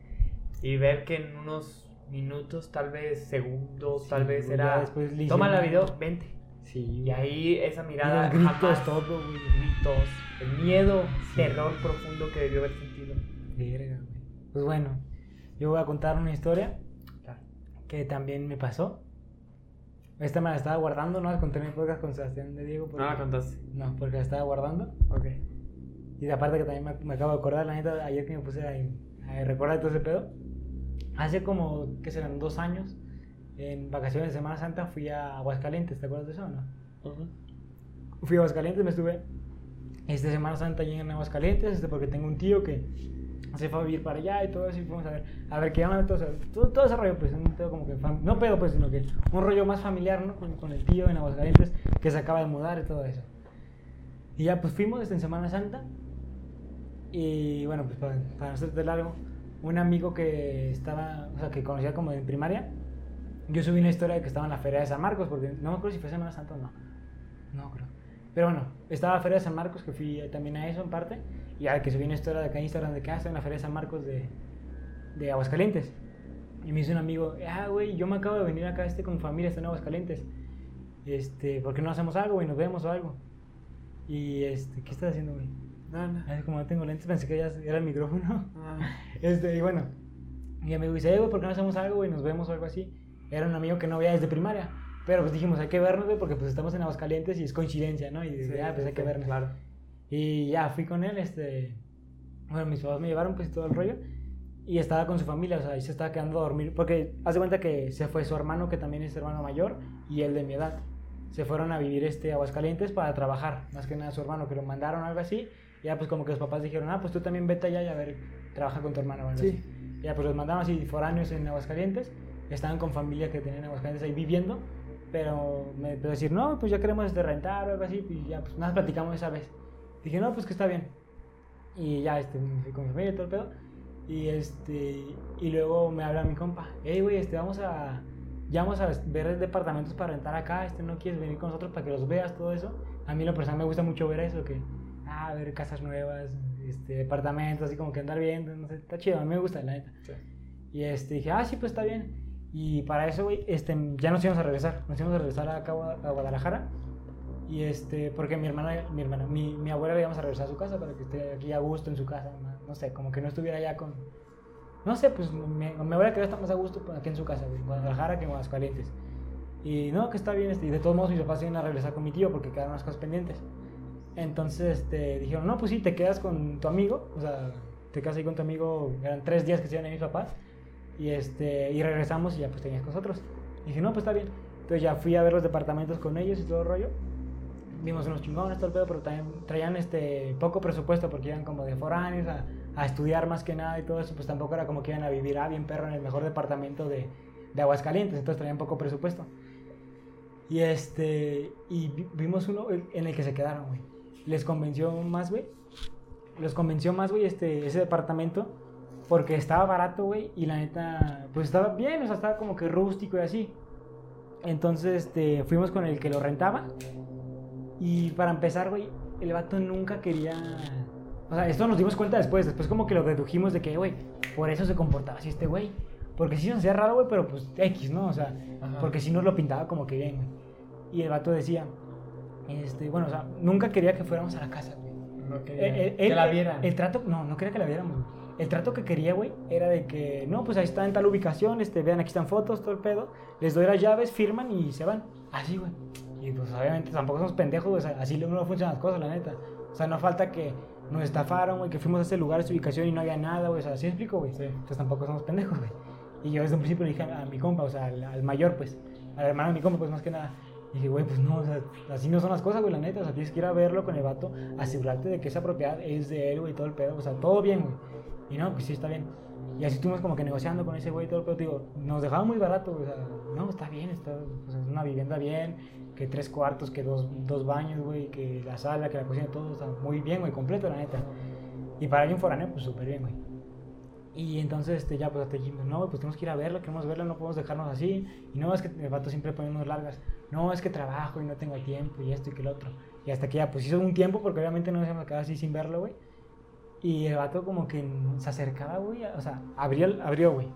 y ver que en unos minutos, tal vez segundos, Sí, tal vez ya era. después Toma la video, vente. Sí. Y ahí esa mirada. gritos, jamás- todo, güey. gritos, el miedo, Sí. terror profundo que debió haber sentido. Verga, güey. Pues bueno, yo voy a contar una historia Claro. que también me pasó. Esta me la estaba guardando, no la conté en el podcast con Sebastián de Diego. No porque- la contaste. No, porque la estaba guardando. Ok. Y aparte que también me, me acabo de acordar, la neta, ayer que me puse a, a recordar todo ese pedo. Hace como, ¿qué serán? Dos años, en vacaciones de Semana Santa, fui a Aguascalientes, ¿te acuerdas de eso o no? Fui a Aguascalientes, me estuve esta Semana Santa allí en Aguascalientes, este, porque tengo un tío que se fue a vivir para allá y todo eso, y fuimos a ver, a ver qué onda, todo, todo, todo ese rollo, pues, un pedo como que, no pedo, pues, sino que un rollo más familiar, ¿no? Con, con el tío en Aguascalientes, que se acaba de mudar y todo eso. Y ya, pues, fuimos este, en Semana Santa, y bueno, pues, para, para hacerte largo, un amigo que estaba, o sea, que conocía como en primaria, yo subí una historia de que estaba en la Feria de San Marcos, porque no me acuerdo si fue Semana Santa o no. No creo. Pero bueno, estaba la Feria de San Marcos, que fui también a eso en parte. Y ya que subí una historia de acá en Instagram de que ah, estoy en la Feria de San Marcos de, de Aguascalientes. Y me dice un amigo, ah, güey, yo me acabo de venir acá este con mi familia, estoy en Aguascalientes. Este, ¿por qué no hacemos algo, güey? Nos vemos o algo. Y este, ¿qué estás haciendo, güey? No, no. Como no tengo lentes, pensé que ya era el micrófono. Ah. (laughs) Este, y bueno, mi amigo dice, eh, güey, ¿por qué no hacemos algo, güey? Nos vemos o algo así. Era un amigo que no veía desde primaria. Pero pues dijimos, hay que vernos, güey, porque pues estamos en Aguascalientes y es coincidencia, ¿no? Y Sí, ya, pues hay que vernos. Claro. Y ya fui con él, este. Bueno, mis papás me llevaron, pues y todo el rollo. Y estaba con su familia, o sea, ahí se estaba quedando a dormir. Porque hace cuenta que se fue su hermano, que también es hermano mayor, y él de mi edad. Se fueron a vivir este, a Aguascalientes para trabajar, más que nada su hermano, que lo mandaron algo así. Ya, pues como que los papás dijeron, ah, pues tú también vete allá y a ver, trabaja con tu hermano o algo Sí. así. Ya, pues los mandaron así foráneos en Aguascalientes. Estaban con familia que tenían en Aguascalientes ahí viviendo. Pero me empezó a decir, no, pues ya queremos este, rentar o algo así. Y ya, pues nada, platicamos esa vez. Dije, no, pues que está bien. Y ya, este, me fui con mi familia y todo el pedo. Y este, y luego me habla mi compa, hey, güey, este, vamos a, ya vamos a ver departamentos para rentar acá, este, no quieres venir con nosotros para que los veas, todo eso. A mí, lo personal, me gusta mucho ver eso, que, ah, ver casas nuevas, este, departamentos, así como que andar viendo, no sé, está chido, a mí me gusta, la neta. Sí. Y este, dije, ah, sí, pues está bien. Y para eso, güey, este, ya nos íbamos a regresar. Nos íbamos a regresar acá a Gua- a Guadalajara. Y este, porque mi hermana, mi hermana, mi, mi abuela le íbamos a regresar a su casa para que esté aquí a gusto en su casa. No, no sé, como que no estuviera ya con. No sé, pues mi, mi abuela quería estar más a gusto aquí en su casa, güey, en Guadalajara que en Aguascalientes. Y no, que está bien, este, y de todos modos mis papás iban a regresar con mi tío porque quedaron unas cosas pendientes. Entonces este, dijeron, no, pues sí, te quedas con tu amigo, o sea, te quedas ahí con tu amigo, eran tres días que iban ahí mis papás, y, este, y regresamos y ya pues tenías con nosotros. dije, no, pues está bien. Entonces ya fui a ver los departamentos con ellos y todo el rollo. Vimos unos chingones, todo el pedo, pero también traían este, poco presupuesto porque iban como de foráneos a, estudiar más que nada y todo eso, pues tampoco era como que iban a vivir, ah, bien perro, en el mejor departamento de, de Aguascalientes, entonces traían poco presupuesto. Y este, y vi- vimos uno en el que se quedaron, güey. Les convenció más, güey. Les convenció más, güey, este, ese departamento. Porque estaba barato, güey. Y la neta, pues estaba bien, o sea, estaba como que rústico y así. Entonces, este, fuimos con el que lo rentaba. Y para empezar, güey, el vato nunca quería. O sea, esto nos dimos cuenta después. Después, como que lo dedujimos de que, güey, por eso se comportaba así este güey. Porque sí se hacía raro, güey, pero pues X, ¿no? O sea, Ajá. porque sí nos lo pintaba como que bien, güey. Y el vato decía, este, bueno, o sea, nunca quería que fuéramos a la casa, güey. No quería Eh, eh, que la vieran. El trato, no, no quería que la viéramos, güey. El trato que quería, güey, era de que, no, pues ahí está en tal ubicación, este, vean, aquí están fotos, todo el pedo. Les doy las llaves, firman y se van. Así, güey. Y pues obviamente tampoco somos pendejos, güey. así no funcionan las cosas, la neta. O sea, no falta que nos estafaron, güey, que fuimos a ese lugar, a esa ubicación y no había nada, güey. O sea, ¿sí me explico, güey? Sí. Entonces tampoco somos pendejos, güey. Y yo desde un principio le dije a, a mi compa, o sea, al, al mayor, pues, al hermano de mi compa, pues más que nada, Y dije, güey, pues no, o sea, así no son las cosas, güey, la neta. O sea, tienes que ir a verlo con el vato, asegurarte de que esa propiedad es de él, güey, todo el pedo. O sea, todo bien, güey. Y no, pues sí, está bien. Y así estuvimos como que negociando con ese güey todo el pedo. Digo, nos dejaba muy barato, güey. O sea, no, está bien, está, o sea, una vivienda bien, que tres cuartos, que dos, dos baños, güey, que la sala, que la cocina, todo está muy bien, güey, completo, la neta. Y para alguien foráneo, pues súper bien, güey. Y entonces, este, ya, pues hasta dijimos, no, pues tenemos que ir a verlo, queremos verlo, no podemos dejarnos así. Y no, es que el vato siempre ponemos largas. No, es que trabajo y no tengo tiempo y esto y que lo otro. Y hasta que ya, pues hizo un tiempo, porque obviamente no nos hemos quedado así sin verlo, güey. Y el vato como que se acercaba, güey, o sea, abrió, abrió, güey.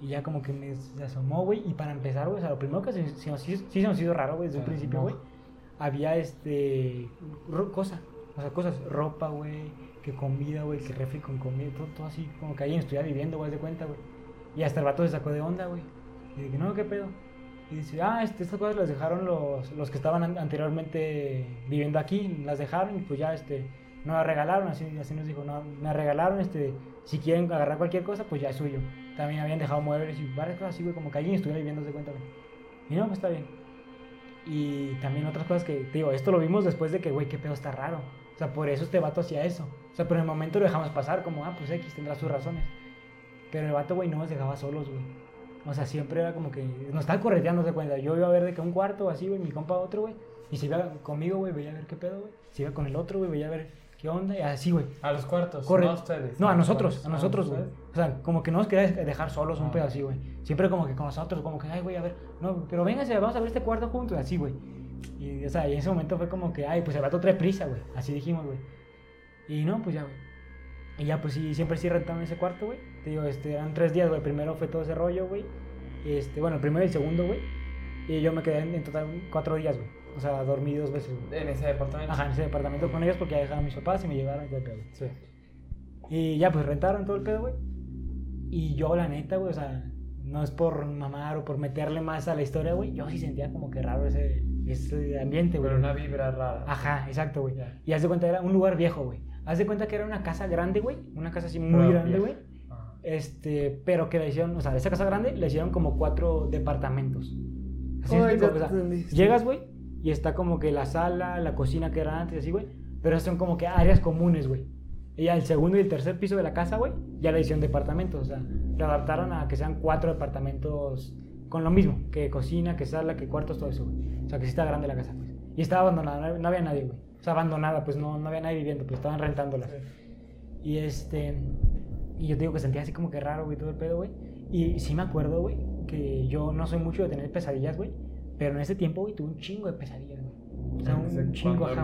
Y ya como que me, se asomó, güey. Y para empezar, güey, o sea, lo primero que se, se nos hizo- sí se nos hizo raro, güey, desde un principio, güey. Había, este, cosa, o sea, cosas, ropa, güey, que comida, güey, que refri con comida, todo, todo así, como que alguien estuviera viviendo, güey, de cuenta, güey. Y hasta el vato se sacó de onda, güey. Y dije, no, ¿qué pedo? Y dice, ah, este, estas cosas las dejaron los, los que estaban an- anteriormente viviendo aquí, las dejaron y pues ya, este, no las regalaron, así, así nos dijo, no, me regalaron, este, si quieren agarrar cualquier cosa, pues ya es suyo. También habían dejado muebles y varias cosas así, güey, como que alguien estuviera viviendo de cuenta, güey. Y no, pues está bien. Y también otras cosas que, te digo, esto lo vimos después de que, güey, qué pedo está raro. O sea, por eso este vato hacía eso. O sea, pero en el momento lo dejamos pasar, como, ah, pues X tendrá sus razones. Pero el vato, güey, no nos dejaba solos, güey. O sea, siempre era como que nos estaba correteando, de cuenta. Yo iba a ver de que un cuarto así, güey, mi compa otro, güey. Y si iba conmigo, güey, veía a ver qué pedo, güey. Si iba con el otro, güey, veía a ver qué onda. Y así, güey. A los cuartos, Corre. no a ustedes. No, a nosotros, a nosotros, güey. O sea, como que no nos quería dejar solos un Ah. pedo así, güey. Siempre como que con nosotros, como que, ay, güey, a ver, no, pero véngase, vamos a ver este cuarto juntos, así, güey. Y, o sea, y en ese momento fue como que, ay, pues el vato trae prisa, güey. Así dijimos, güey. Y no, pues ya, güey. Y ya, pues sí, siempre sí rentaron ese cuarto, güey. Te digo, este, eran tres días, güey. Primero fue todo ese rollo, güey. Este, bueno, el primero y el segundo, güey. Y yo me quedé en, en total cuatro días, güey. O sea, dormí dos veces, güey. En ese departamento. Ajá, en ese departamento con ellos porque ya dejaron a mis papás y me llevaron y todo el pedo. Sí. Y ya, pues rentaron todo el pedo, güey. Y yo, la neta, güey, o sea, no es por mamar o por meterle más a la historia, güey. Yo sí sentía como que raro ese, ese ambiente, güey. Pero una vibra rara. Ajá, exacto, güey. Y haz de cuenta, era un lugar viejo, güey. Haz de cuenta que era una casa grande, güey. Una casa así muy Pero grande, güey. Ajá. Este, pero que le hicieron, o sea, de esa casa grande le hicieron como cuatro departamentos. Así explico, ya o sea, llegas, güey, y está como que la sala, la cocina que era antes, así, güey. Pero son como que áreas comunes, güey. Y ya el segundo y el tercer piso de la casa, güey, ya le hicieron departamentos. O sea, lo adaptaron a que sean cuatro departamentos con lo mismo, que cocina, que sala, que cuartos, todo eso, güey. O sea, que sí está grande la casa, pues. Y estaba abandonada, no había- no había nadie, güey. O sea, abandonada, pues no, no había nadie viviendo, pues estaban rentándola. Y este. Y yo te digo que sentía así como que raro, güey, todo el pedo, güey. Y sí me acuerdo, güey, que yo no soy mucho de tener pesadillas, güey. Pero en ese tiempo, güey, tuve un chingo de pesadillas, güey. O sea, un chingo, ajá.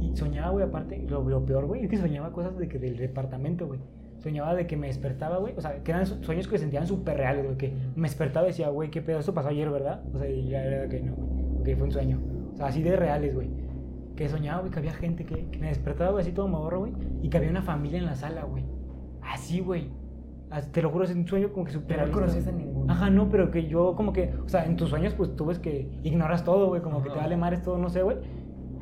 Y soñaba, güey, aparte, lo, lo peor, güey, es que soñaba cosas de que del departamento, güey. Soñaba de que me despertaba, güey. O sea, que eran su- sueños que se sentían súper reales, güey. Que me despertaba y decía, güey, qué pedo, esto pasó ayer, ¿verdad? O sea, y ya era que no, güey. Que fue un sueño. O sea, así de reales, güey. Que soñaba, güey, que había gente que, que me despertaba, güey, así todo morro, güey. Y que había una familia en la sala, güey. Así, güey. Te lo juro, es un sueño como que súper no conocías a ninguno. Ajá, no, pero que yo como que, o sea, en tus sueños pues tú ves que ignoras todo, güey, como que te Ajá. vale madres todo, no sé, güey.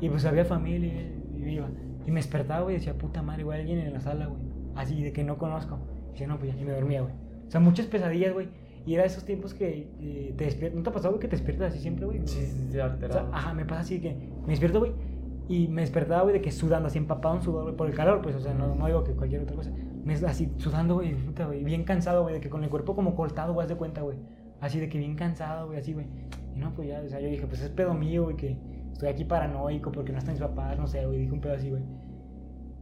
Y pues había familia y iba. Y me despertaba, güey, y decía, puta madre, güey, alguien en la sala, güey. Así, de que no conozco. Y decía, no, pues ya, y me dormía, güey. O sea, muchas pesadillas, güey. Y era esos tiempos que eh, te despiertas, ¿no te ha pasado, güey, que te despiertas así siempre, güey? Sí, sí, sí, O sea, alterado. ajá, me pasa así que me despierto, güey, y me despertaba, güey, de que sudando, así empapado en sudor, güey, por el calor, pues, o sea, no, no digo que cualquier otra cosa. Me así sudando, güey, puta, güey, bien cansado, güey, de que con el cuerpo como cortado, güey, haz de cuenta, güey. Así de que bien cansado, güey, así, güey. Y no, pues ya, o sea, yo dije, pues es pedo mío, güey, que estoy aquí paranoico porque no están mis papás, no sé, güey, dije un pedo así, güey.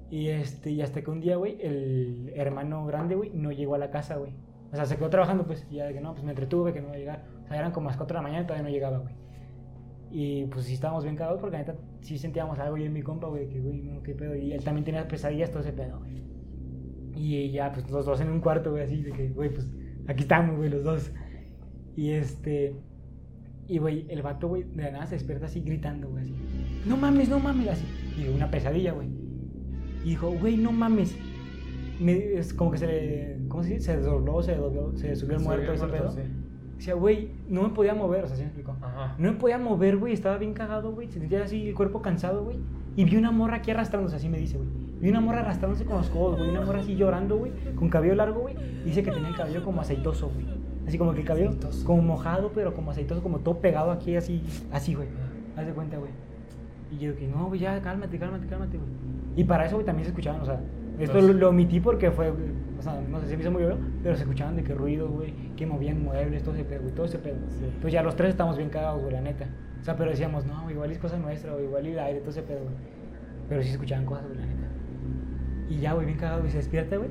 Y este, y hasta que un día, güey, el hermano grande, güey, no llegó a la casa, güey. O sea, se quedó trabajando, pues, y ya de que no, pues me entretuve, que no iba a llegar. O sea, eran como las 4 de la mañana y todavía no llegaba, güey. Y pues sí estábamos bien cagados porque la neta sí sentíamos algo yo en mi compa, güey, que güey, no, qué pedo. Y él también tenía pesadillas, todo ese pedo, güey. Y ya, pues los dos en un cuarto, güey, así, de que, güey, pues aquí estamos, güey, los dos. Y este. Y, güey, el vato, güey, de nada se despierta así gritando, güey, así. No mames, no mames, así. Y una pesadilla, güey. Y dijo, güey, no mames. Me- es como que se le. ¿Cómo se dice? Se desdobló, se, dobló, se subió el muerto, ese muerto, pedo. sí. Decía, güey, no me podía mover, o sea, ¿sí me explicó? Ajá. No me podía mover, güey, estaba bien cagado, güey. Se sentía así el cuerpo cansado, güey. Y vi una morra aquí arrastrándose, así me dice, güey. Vi una morra arrastrándose con los codos, güey. Una morra así llorando, güey. Con cabello largo, güey. Dice que tenía el cabello como aceitoso, güey. Así como que el cabello Aceitoso. como mojado, pero como aceitoso, como todo pegado aquí, así, así, güey. Haz de cuenta, güey. Y yo que no, güey, ya, cálmate, cálmate, cálmate, güey. Y para eso, güey, también se escuchaban, o sea, esto lo, Entonces- lo omití porque fue, o sea, no sé si me hizo muy obvio, pero se escuchaban de que ruidos, güey, que movían muebles, todo ese pedo, güey, todo ese pedo. Pues ya los tres estamos bien cagados, güey, la neta. O sea, pero decíamos, no, igual es cosa nuestra, güey, igual el aire, todo ese pedo, güey. Pero sí se escuchaban cosas, güey, la neta. Y ya, güey, bien cagado, güey, se despierta, güey.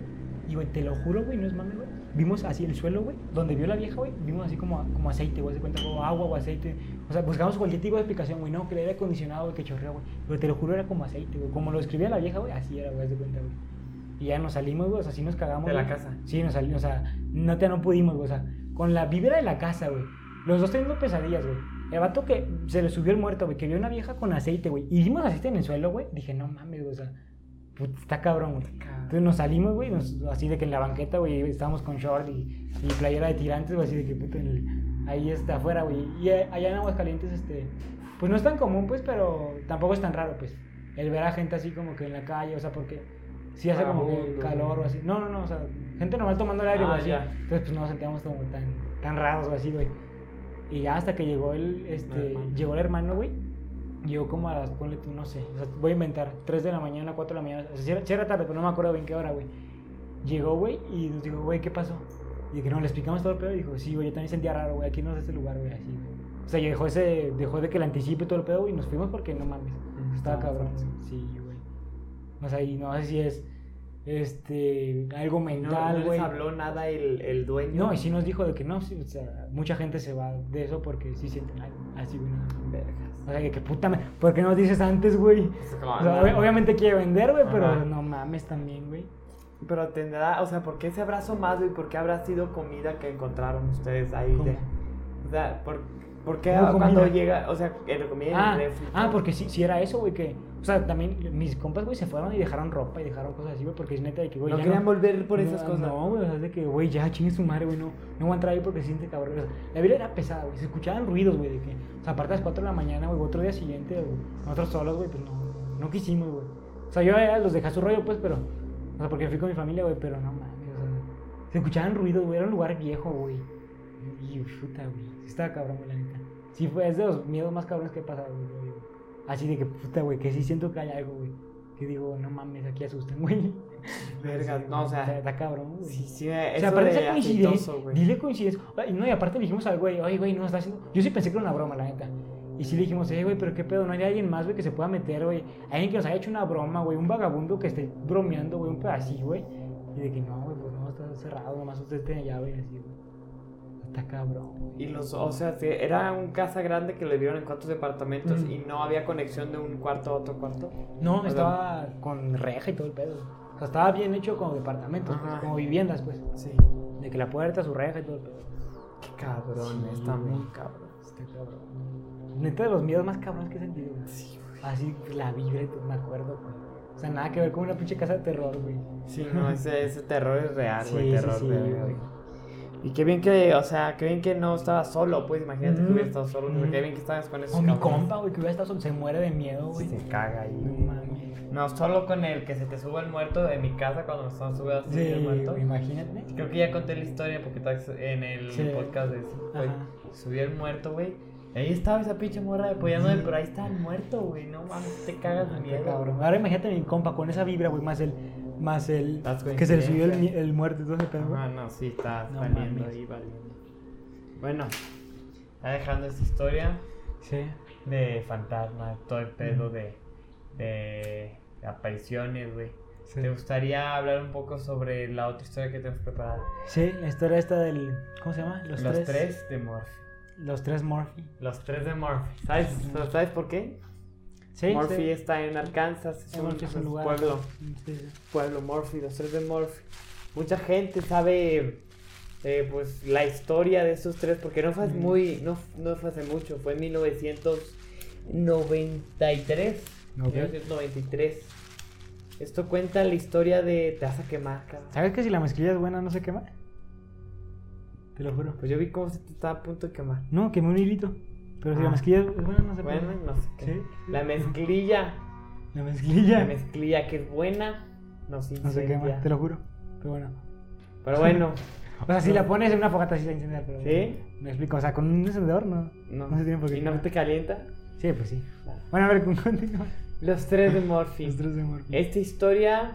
Y, güey, te lo juro, güey, no es mame, güey. Vimos así el suelo, güey, donde vio la vieja, güey, vimos así como, como aceite, güey, se cuenta, como agua o aceite. O sea, buscamos cualquier tipo de explicación, güey, no, que el aire acondicionado, güey, que chorrea, güey. Pero te lo juro, era como aceite, güey. Como lo escribía la vieja, güey, así era, güey, de cuenta, güey. Y ya nos salimos, güey, o sea, sí nos cagamos. ¿De la casa? Sí, nos salimos, o sea, no, te, no pudimos, güey, o sea, con la vibra de la casa, güey. Los dos teniendo pesadillas, güey. El vato que se le subió el muerto, güey, que vio una vieja con aceite, güey. Y vimos aceite en el suelo, güey. Dije, no mames, güey, o sea, puta, está cabrón, güey. Entonces nos salimos, güey, así de que en la banqueta, güey, estábamos con short y, y playera de tirantes, güey, así de que puta, en el- ahí está afuera, güey. Y eh, allá en Aguascalientes, este, pues no es tan común, pues, pero tampoco es tan raro, pues, el ver a gente así como que en la calle, o sea, porque sí hace como que calor o así. No, no, no, o sea, gente normal tomando el aire, Ah, güey, así. ya. Entonces, pues no nos sentíamos como tan, tan raros o así, güey. Y ya hasta que llegó el, este, hermano. llegó el hermano, güey. Llegó como a las, ponle tú, no sé, o sea, voy a inventar, 3 de la mañana, 4 de la mañana, o sea, sí era, sí era tarde, pero no me acuerdo bien qué hora, güey. Llegó, güey, y nos dijo, güey, ¿qué pasó? Y que no, le explicamos todo el pedo, y dijo, sí, güey, yo también sentía raro, güey, aquí no es este lugar, güey, así, güey. O sea, y dejó, ese, dejó de que le anticipe todo el pedo, güey, y nos fuimos porque, no mames, estaba cabrón, güey. sí, güey. O sea, y no sé si es, este, algo No, mental, no les güey. habló nada el, el dueño. No, y sí nos dijo de que no, sí, o sea, mucha gente se va de eso porque sí sienten algo, así, güey. no. Vergas. O sea, que, que puta, me- ¿por qué no dices antes, güey? Pues, O sea, ob- obviamente quiere vender, güey, pero no mames también, güey. Pero tendrá, o sea, ¿por qué se habrá asomado y por qué habrá sido comida que encontraron ustedes ahí? De- o sea, ¿por, por qué ¿Cómo cuando comida? llega, o sea, en comida en Ah, el refri? ah, porque sí, sí era eso, güey, que... O sea, también mis compas, güey, se fueron y dejaron ropa y dejaron cosas así, güey, porque es neta de que, güey, no ya querían volver por no, esas cosas. No, güey, o sea, es de que, güey, ya chingue su madre, güey, no, no voy a entrar ahí porque se siente cabrón. O sea, la vida era pesada, güey, se escuchaban ruidos, güey, de que, o sea, aparte a las 4 de la mañana, güey, otro día siguiente, güey, nosotros solos, güey, pues no, no quisimos, güey. O sea, yo ya los dejé a su rollo, pues, pero, o sea, porque fui con mi familia, güey, pero no mames, o sea, se escuchaban ruidos, güey, era un lugar viejo, güey. Y puta, güey, sí estaba cabrón, güey, la neta. Sí, fue, es de los miedos más cabrones que he pasado, güey. Así de que, puta, güey, que sí siento que hay algo, güey. Que digo, no mames, aquí asustan, güey. (laughs) Vergas, Sí, no, o sea, Está, está cabrón, güey. Sí, sí, o sea, esa coincidencia, dile coincidencia. No, y aparte le dijimos al güey, oye, güey, no está haciendo. Yo sí pensé que era una broma, la neta. Y sí le dijimos, eh, güey, pero qué pedo, no hay alguien más, güey, que se pueda meter, güey. Alguien que nos haya hecho una broma, güey, un vagabundo que esté bromeando, güey, un pedacito, güey. Y de que no, güey, pues no, está cerrado, nomás usted tiene llave y así, güey. Está cabrón, güey. Y los, o sea, era un casa grande que le dieron en cuatro departamentos Mm. y no había conexión de un cuarto a otro cuarto. No, estaba con reja y todo el pedo. O sea, estaba bien hecho como departamentos, pues, como viviendas, pues. Sí. De que la puerta, su reja y todo el pedo. Qué cabrón, Sí, está muy cabrón. Está cabrón. Neta de los miedos más cabrones que he sentido. Sí, güey. Así, la vibra, me acuerdo, güey. O sea, nada que ver con una pinche casa de terror, güey. Sí, no, ese, ese terror es real, Sí, güey, terror sí, güey. Y qué bien que, o sea, qué bien que no estaba solo, pues imagínate que hubiera estado solo, qué bien que estabas con esos O mi compa, güey, que hubiera estado solo, se muere de miedo, güey. Se caga ahí. No mames. No, solo con el que se te sube el muerto en mi casa cuando nos están subiendo Sí, el muerto. imagínate. Creo que ya conté la historia porque estás en el Sí. podcast de. Ajá. Subió el muerto, güey. Ahí estaba esa pinche morra apoyándome, pero ahí está el muerto, güey. No mames, te cagas de Qué miedo. cabrón. Ahora imagínate mi compa con esa vibra, güey, más el. Más el. Que se le subió el, el muerto y todo ese pedo. Ah, no, sí, está No valiendo mames. ahí, valiendo. Bueno, ya dejando esta historia Sí. de fantasmas, todo el pedo de, de apariciones, güey. Sí. ¿Te gustaría hablar un poco sobre la otra historia que tenemos preparada? Sí, la historia esta del. ¿Cómo se llama? Los, tres. de Murphy. Los tres Murphy. Los tres de Murphy. ¿Sabes. ¿sabes por qué? Sí. Murphy sí. está en Arkansas, es un, es lugar. pueblo. Sí. Pueblo Murphy, los tres de Murphy. Mucha gente sabe eh, pues la historia de esos tres porque no fue hace Ujú. muy no, no fue hace mucho, fue en 1993. Ok. 1993. Esto cuenta la historia de te vas a quemar, cabrón. ¿Sabes que si la mezclilla es buena no se quema? Te lo juro. Pues yo vi cómo se te estaba a punto de quemar. No, quemé un hilito. Pero si Ah. la mezclilla es buena no se Bueno, no sé qué. Sí. La mezclilla, La mezclilla la mezclilla que es buena, no se no se quema, incendia. te lo juro. Pero bueno. Pero bueno, (laughs) O sea, si la pones en una fogata sí se va a incendiar, pero... ¿Sí? Me explico, o sea, con un encendedor no. no. No se tiene por qué ¿Y no te calienta? Sí, pues sí. Bueno, a ver, (laughs) continúa. Los tres de Murphy. Los tres de Murphy. Esta historia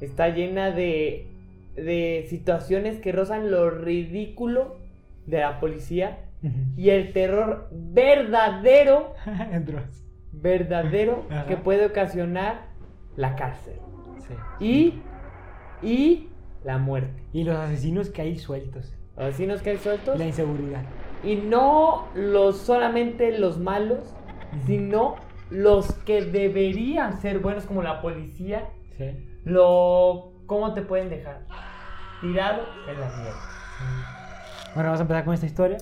está llena de, de situaciones que rozan lo ridículo de la policía y el terror verdadero, (laughs) verdadero Ajá. que puede ocasionar la cárcel Sí. y, y la muerte. Y los asesinos que hay sueltos. Así nos quedan sueltos. La inseguridad. Y no los solamente los malos, sino los que deberían ser buenos como la policía, Sí. lo ¿cómo te pueden dejar? Tirado en la mierda. Bueno, vamos a empezar con esta historia.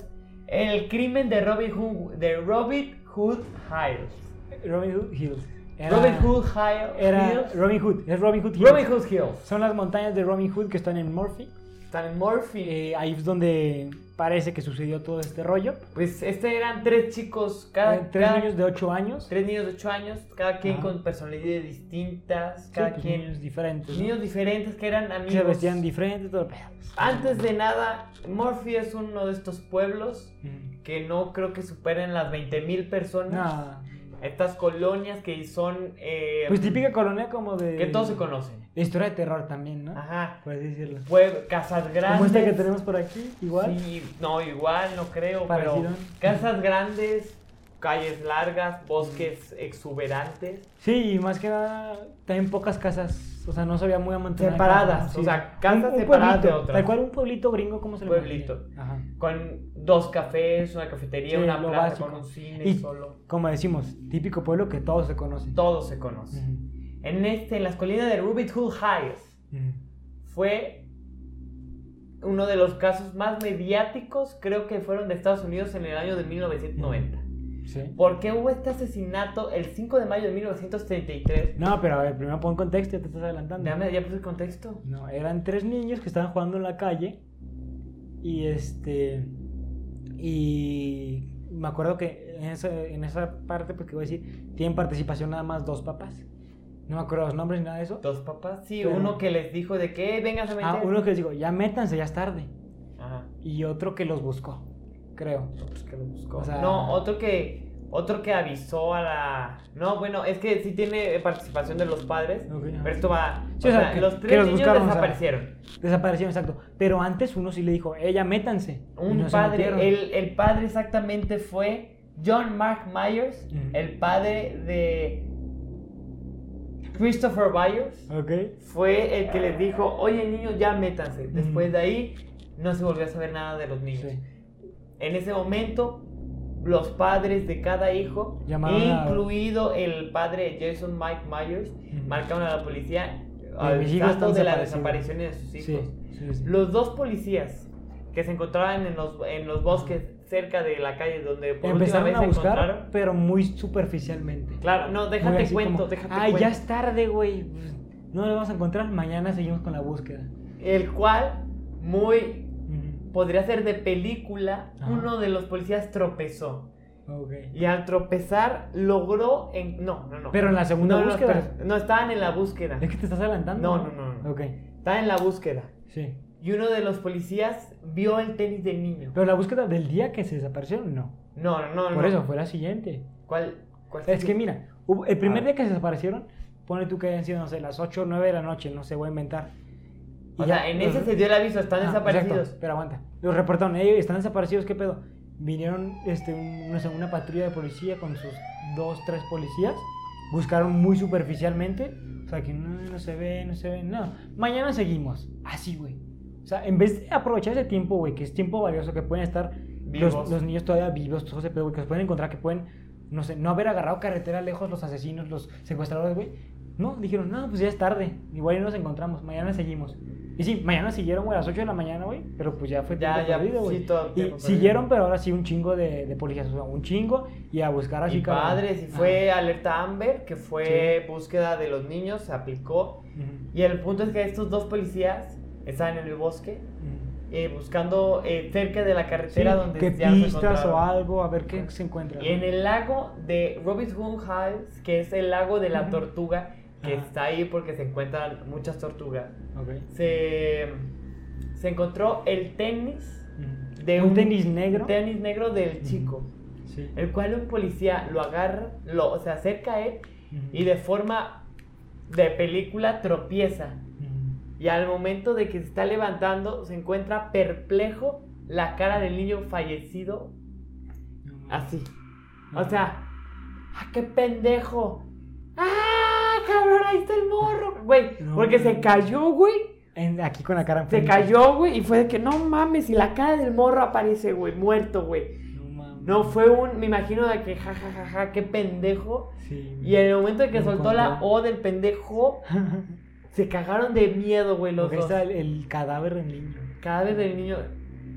El crimen de Robin Hood, de Robin Hood Hills. Robin Hood Hills. Era- Robin Hood Hills. Era Robin Hood. Es Robin Hood Hills. Robin Hood Hills. Son las montañas de Robin Hood que están en Murphy. Están en Murphy. Eh, ahí es donde parece que sucedió todo este rollo. Pues este eran tres chicos, cada, Eh, tres cada- niños de 8 años. tres niños de 8 años, cada quien con personalidades distintas, Sí, cada pues, quien niños diferentes. ¿no? niños diferentes que eran amigos. Se vestían diferentes, todo. Antes de nada, Murphy es uno de estos pueblos Mm. que no creo que superen las 20.000 personas. No. Estas colonias que son... eh, Pues típica colonia como de. Que todos se conocen. de Historia de terror también, ¿no? Ajá. Puedes decirlo. Pue- casas grandes. Como esta que tenemos por aquí, igual. Sí, no, igual, no creo, Parecido. pero casas grandes, calles largas, bosques exuberantes, Sí, y más que nada, también pocas casas. O sea, no se veía muy amontonadas. Separadas, o sea, casas separadas de otras. Tal cual un pueblito gringo, ¿cómo se le Pueblito. Ajá. con dos cafés, una cafetería, Sí, una plaza básico. con un cine Y- solo. Como decimos, típico pueblo que todos se conocen. Todo se conoce. Ujú. En este, en las colinas de Ruby Hood Heights, fue uno de los casos más mediáticos, creo que fueron de Estados Unidos en el año de 1990. Sí. ¿Por qué hubo este asesinato el 5 de mayo de 1933? No, pero a ver, primero pon contexto, ya te estás adelantando. Ya, me, ya puse el contexto. No, eran tres niños que estaban jugando en la calle. Y este. Y me acuerdo que en esa, en esa parte, pues que voy a decir, tienen participación nada más dos papás. No me acuerdo los nombres ni nada de eso. Dos papás, sí, Pero- uno que les dijo de que vengas a meter. Ah, uno que les digo, ya métanse, ya es tarde. Ajá. Y otro que los buscó, creo. Pues que lo buscó. O sea- No, otro que otro que avisó a la No, bueno, es que sí tiene participación de los padres, Ok, ajá. pero esto va Sí, o o sea, sea, que- los que tres los niños buscaron, o sea, desaparecieron. Desaparecieron, exacto. Pero antes uno sí le dijo, ella métanse. Un padre, el, el padre exactamente fue John Mark Myers, el padre de Christopher Byers. Ok. Fue el que les dijo, oye niños, ya métanse. Después de ahí no se volvió a saber nada de los niños. Sí. En ese momento, los padres de cada hijo, Llamaron a- incluido el padre de Jason Mike Myers, Ujú. marcaron a la policía avisando están de la desaparición de sus hijos. sí, sí. Los dos policías que se encontraban en los, en los bosques cerca de la calle donde por última Empezaron vez a buscar, encontraron. pero muy superficialmente. Claro, no, déjate cuento, como, déjate Ay, cuento. ya es tarde, güey. No lo vamos a encontrar. Mañana seguimos con la búsqueda. El cual, muy. Podría ser de película, Ajá. uno de los policías tropezó. Y al tropezar logró en... No, no, no. Pero en la segunda no, búsqueda. No, estaban en la búsqueda. Es que te estás adelantando. No, no, no, no. Ok. Estaban en la búsqueda. Sí. Y uno de los policías vio el tenis del niño. Pero la búsqueda del día que se desaparecieron, no. No, no, no. Por eso fue la siguiente. ¿Cuál? cuál Es que mira, el primer Ah. día que se desaparecieron, pone tú que hayan sido, no sé, las 8 o 9 de la noche, no sé, voy a inventar. O Y sea, en los- ese se dio el aviso, están Ah, desaparecidos. exacto, pero aguanta. Los reportaron, ellos están desaparecidos, ¿qué pedo? Vinieron este, un- no sé, una patrulla de policía con sus dos, tres policías. Buscaron muy superficialmente. O sea, que no, no se ve, no se ve. No, mañana seguimos. Así, güey. O sea, en vez de aprovechar ese tiempo, güey, que es tiempo valioso, que pueden estar los, los niños todavía vivos, todo ese pedo, güey, que se pueden encontrar, que pueden, no sé, no haber agarrado carretera lejos los asesinos, los secuestradores, güey. No, dijeron, no, pues ya es tarde. Igual ya nos encontramos, mañana seguimos. Y sí, mañana siguieron, güey, a las 8 de la mañana, güey. Pero pues ya fue tiempo ya, perdido, sí, güey. todo y siguieron, pero ahora sí un chingo de, de policías. O sea, un chingo y a buscar así Y padres, y Ajá. fue alerta Amber, que fue búsqueda de los niños, se aplicó. Y el punto es que estos dos policías estaban en el bosque, eh, buscando eh, cerca de la Sí, carretera donde ¿Qué ya se pistas o encontraron. algo? A ver qué se encuentra. Y en el lago de Robin Hood Hills, que es el lago de la tortuga, que Ajá. está ahí porque se encuentran muchas tortugas, se, se encontró el tenis de un, tenis negro. tenis negro del chico. Sí. el cual un policía lo agarra, lo, se acerca a él y de forma de película tropieza. Y al momento de que se está levantando, se encuentra perplejo la cara del niño fallecido así. O sea, ¡ah, qué pendejo! ¡Ah, cabrón! Ahí está el morro, güey. No porque se cayó, güey. En- aquí con la cara Se cayó, güey. Y fue de que no mames. Y la cara del morro aparece, güey, muerto, güey. No mames. No, fue un. Me imagino de que ja, ja, ja, ja, qué pendejo. Sí. Y en el momento de que soltó la. O del pendejo, (laughs) se cagaron de miedo, güey, los dos. está el, el cadáver del niño. Cada vez del niño.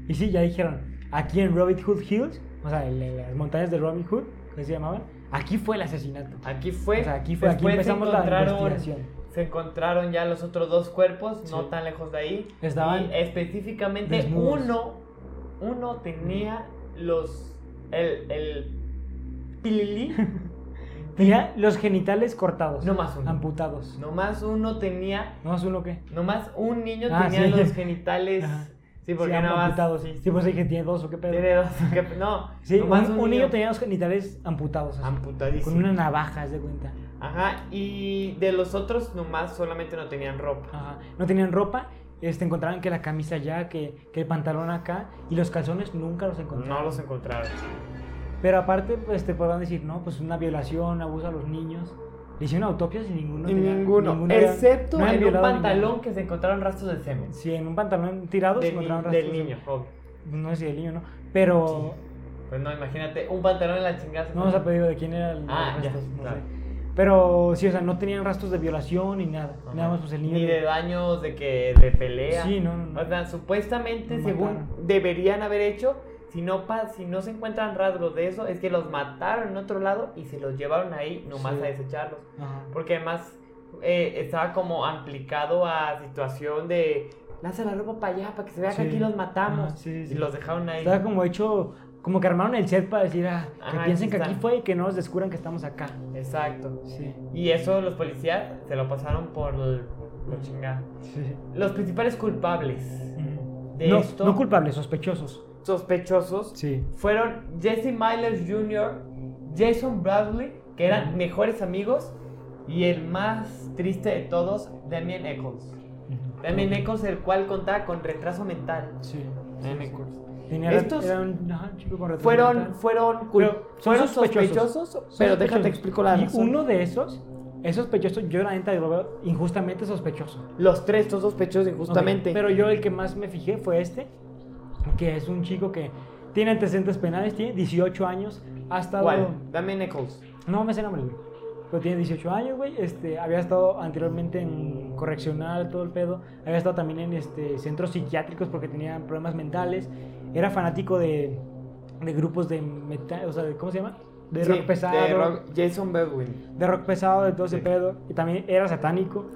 Y sí, ya dijeron, aquí en Robin Hood Hills, o sea, en, en las montañas de Robin Hood, que se llamaban, aquí fue el asesinato. Aquí fue. O sea, aquí fue, aquí empezamos la investigación. Se encontraron ya los otros dos cuerpos, no tan lejos de ahí. Estaban y específicamente desnudos. uno, uno tenía los, el, el pililí, (laughs) Tenía los genitales cortados. no más uno. Amputados. Nomás uno tenía, ¿No más uno qué? nomás un niño Ah, tenía sí. los (laughs) genitales, Ajá. Sí, porque Sí, más, amputados, sí. Sí, pues dije, tiene dos o qué pedo. tiene dos, que- no, Sí, un, niño tenía los genitales amputados. así, amputadísimo. Con una navaja, haz de cuenta. Ajá, y de los otros nomás solamente no tenían ropa. Ajá. No tenían ropa. Este, encontraban que la camisa allá, que, que el pantalón acá y los calzones nunca los encontraron. No los encontraron. Pero aparte, pues te podrán decir, no, pues una violación, abuso a los niños. Le hicieron autopsias y ninguno. Y tenía- ninguno, ninguno excepto no en un pantalón que se encontraron rastros de semen. Sí, en un pantalón tirado se Del, ni- encontraron del rastros de- niño, obvio. No sé si del niño, ¿no? Pero Pues no, imagínate, un pantalón en la chingada. no nos ha pedido de quién era el Ah, ya, no claro. sé. Pero sí, o sea, no tenían rastros de violación ni nada. Ajá. Nada más pues el niño. Ni de daños de que de pelea. Sí, no, no. O sea, supuestamente, según mataron. deberían haber hecho, si no, pa- si no se encuentran rasgos de eso, es que los mataron en otro lado y se los llevaron ahí nomás Sí. a desecharlos. Ajá. Porque además eh, estaba como aplicado a situación de lanza la ropa para allá para que se vea Sí. que aquí los matamos. Ajá, sí. Y los dejaron ahí. Estaba como hecho, como que armaron el set para decir, ah, que Ajá, piensen que aquí fue y que no nos descubran que estamos acá. Exacto. Sí. Y eso los policías se lo pasaron por chingado. sí. Los principales culpables de no, esto, no culpables, sospechosos. Sospechosos, Sí. fueron Jesse Myers Jr., Jason Bradley, que eran Ujú. mejores amigos, y el más triste de todos, Damien Eccles. Damien Eccles, el cual contaba con retraso mental. Sí. Damien sí. Eccles. Tenía, Estos era un, ajá, chico con Fueron, mental. fueron, Pero fueron sospechosos. sospechosos, pero déjate explico la Y razón. uno de esos es sospechoso. Yo, la neta, lo veo injustamente sospechoso. Los tres son sospechosos injustamente. Ok, Pero yo el que más me fijé fue este, que es un chico que tiene antecedentes penales, tiene 18 años, ha estado... ¿Cuál? Damien Eccles. No me sé nombre, güey. Pero tiene 18 años, güey. Este, había estado anteriormente en correccional, todo el pedo. Había estado también en este, centros psiquiátricos porque tenía problemas mentales. Era fanático de, de grupos de metal, o sea, ¿cómo se llama? De Sí, rock pesado. de rock- Jason Bedwin. de rock pesado, de todo ese Sí. pedo. Y también era satánico.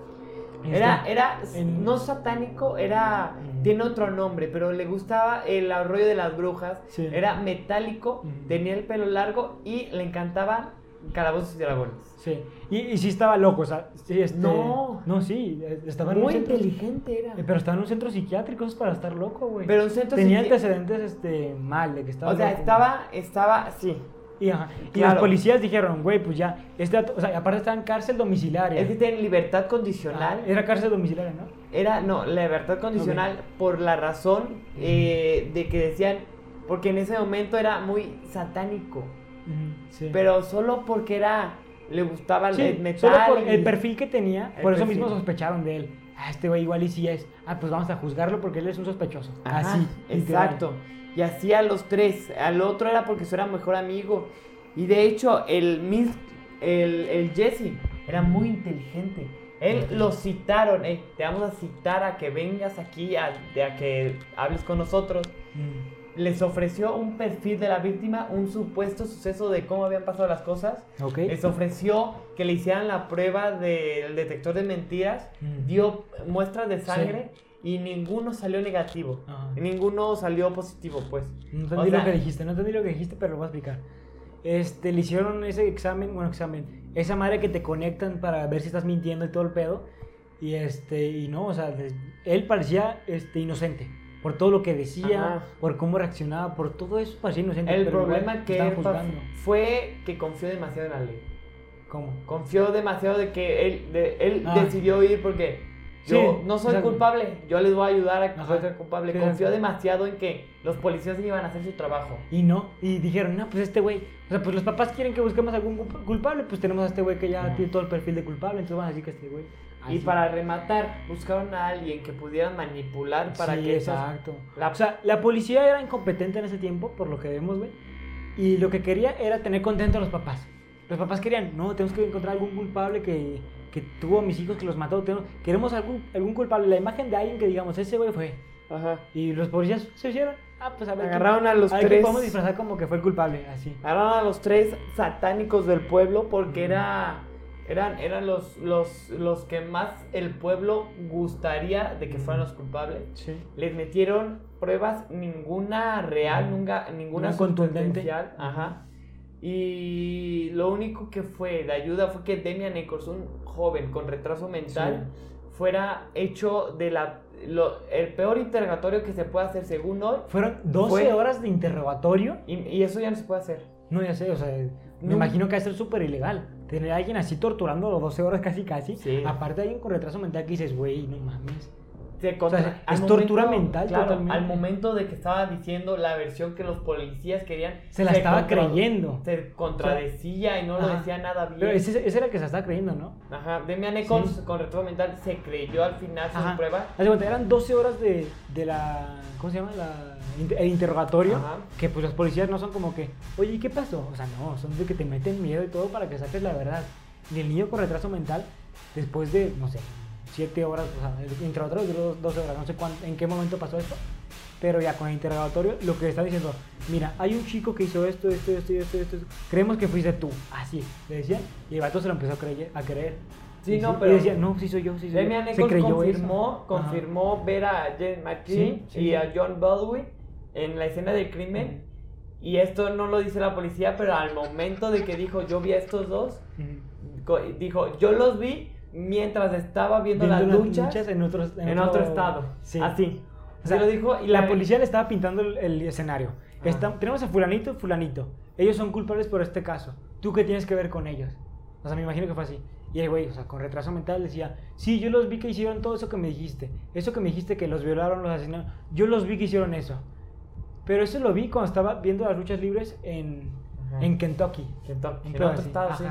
Era, Este, era en- no satánico, era. Tiene otro nombre, pero le gustaba el rollo de las brujas. Sí. Era metálico, tenía el pelo largo y le encantaban calabozos y dragones. Sí. Y, y sí estaba loco, o sea, sí, este... No. No, sí, estaba en un Muy centro... inteligente era. Eh, Pero estaba en un centro psiquiátrico, eso es para estar loco, güey. Pero un centro Tenía psiqui- antecedentes este, mal, de que estaba O sea, loco. estaba, estaba, sí. Y, ajá, y Claro. los policías dijeron, güey, pues ya, este o sea, aparte estaba en cárcel domiciliaria. Es que tiene libertad Ah, condicional. era cárcel domiciliaria, ¿no? Era, no, la libertad condicional por la razón eh, de que decían, porque en ese momento era muy satánico, Sí. pero solo porque era, le gustaba Sí, el metal. solo por y- el perfil que tenía, por eso perfil. mismo sospecharon de él. Ah, este güey igual y sí es. Ah, pues vamos a juzgarlo porque él es un sospechoso. Ajá, Así. literal. Y así a los tres. Al otro era porque su era mejor amigo. Y de hecho, el, mis- el, el Jesse era muy inteligente. Él lo citaron, "Ey, te vamos a citar a que vengas aquí, a, que hables con nosotros. Mm. Les ofreció un perfil de la víctima, un supuesto suceso de cómo habían pasado las cosas. Les ofreció que le hicieran la prueba del detector de mentiras. Mm. Dio muestras de sangre y ninguno salió negativo. Ajá. Ninguno salió positivo, pues. No O entendí sea- lo que dijiste, no entendí lo que dijiste, pero lo voy a explicar. Este, le hicieron ese examen, bueno, examen, esa madre que te conectan para ver si estás mintiendo y todo el pedo. Y este, y no, o sea, él parecía este, inocente. por todo lo que decía, Ajá. por cómo reaccionaba, por todo eso parecía inocente. El pero problema que él fue que confió demasiado en la ley. ¿Cómo? Confió demasiado de que él, de- él Ah. decidió ir porque yo Sí, no soy culpable, yo les voy a ayudar a que Ajá. ser culpable. Sí, Confió exacto. demasiado en que los policías iban a hacer su trabajo. Y no, y dijeron, no, pues este güey, o sea, pues los papás quieren que busquemos algún culp- culpable, pues tenemos a este güey que ya Ajá. tiene todo el perfil de culpable, entonces van a decir que este güey. Y para rematar, buscaron a alguien que pudieran manipular para que exacto. la- O sea, la policía era incompetente en ese tiempo, por lo que vemos, güey. Y lo que quería era tener contento a los papás. Los papás querían, no, tenemos que encontrar algún culpable que, que tuvo a mis hijos, que los mató. queremos algún, algún culpable, la imagen de alguien que digamos, ese güey fue. Ajá. Y los policías se hicieron, ah, pues a ver. Agarraron a los a tres. podemos disfrazar como que fue el culpable, así. Agarraron a los tres satánicos del pueblo porque era, eran, eran los, los, los que más el pueblo gustaría de que fueran los culpables. Sí. Les metieron pruebas, ninguna real, nunca, ninguna Una contundente. Ajá. Y lo único que fue de ayuda fue que Demian Eccles, un joven con retraso mental, fuera hecho de la lo- el peor interrogatorio que se puede hacer según hoy. Fueron 12 Fue- horas de interrogatorio. Y, y eso ya no se puede hacer. No, ya sé, o sea, me No. imagino que va a ser súper ilegal. Tener a alguien así torturando 12 horas casi casi. Sí. Aparte de alguien con retraso mental que dices, güey, no mames. Se O sea, al es tortura mental claro, totalmente. Al momento de que estaba diciendo la versión que los policías querían, Se la estaba contra- creyendo. Se contradecía y no lo decía nada bien. Pero ese, ese era el que se estaba creyendo, ¿no? Ajá, Demian Eccles Sí. con retraso mental se creyó al final su Ajá. prueba. Haz de cuenta, eran 12 horas de, de la. ¿Cómo se llama? La, el interrogatorio. Ajá. Que pues los policías no son como que, oye, ¿y qué pasó? O sea, no, son de que te meten miedo y todo para que saques la verdad. Y el niño con retraso mental, después de, no sé, 7 horas, o sea, el interrogatorio duró 12 horas, no sé cuán- en qué momento pasó esto. Pero ya con el interrogatorio, lo que está diciendo, mira, hay un chico que hizo esto, esto, esto, esto, esto, esto. Creemos que fuiste tú. Así, le decían. Y el vato se lo empezó a creer. A creer. Sí, Y no, y pero- decía, no, sí soy yo, sí soy yo. Se creyó confirmó, eso. confirmó ver a Jane McKean Sí, sí, y sí. a John Baldwin en la escena del crimen. Y esto no lo dice la policía, pero al momento de que dijo yo vi a estos dos, dijo yo los vi mientras estaba viendo, Viendo las luchas, en otro, en otro estado. Sí. Así. O sea, lo dijo y la policía le estaba pintando el, el escenario. Está- tenemos a fulanito fulanito. Ellos son culpables por este caso. ¿Tú qué tienes que ver con ellos? O sea, me imagino que fue así. Y el güey, o sea, con retraso mental decía, sí, yo los vi que hicieron todo eso que me dijiste. Eso que me dijiste que los violaron, los asesinaron. Yo los vi que hicieron eso. Pero eso lo vi cuando estaba viendo las luchas libres en, en Kentucky. Kentucky, en pedo otro estado, sí.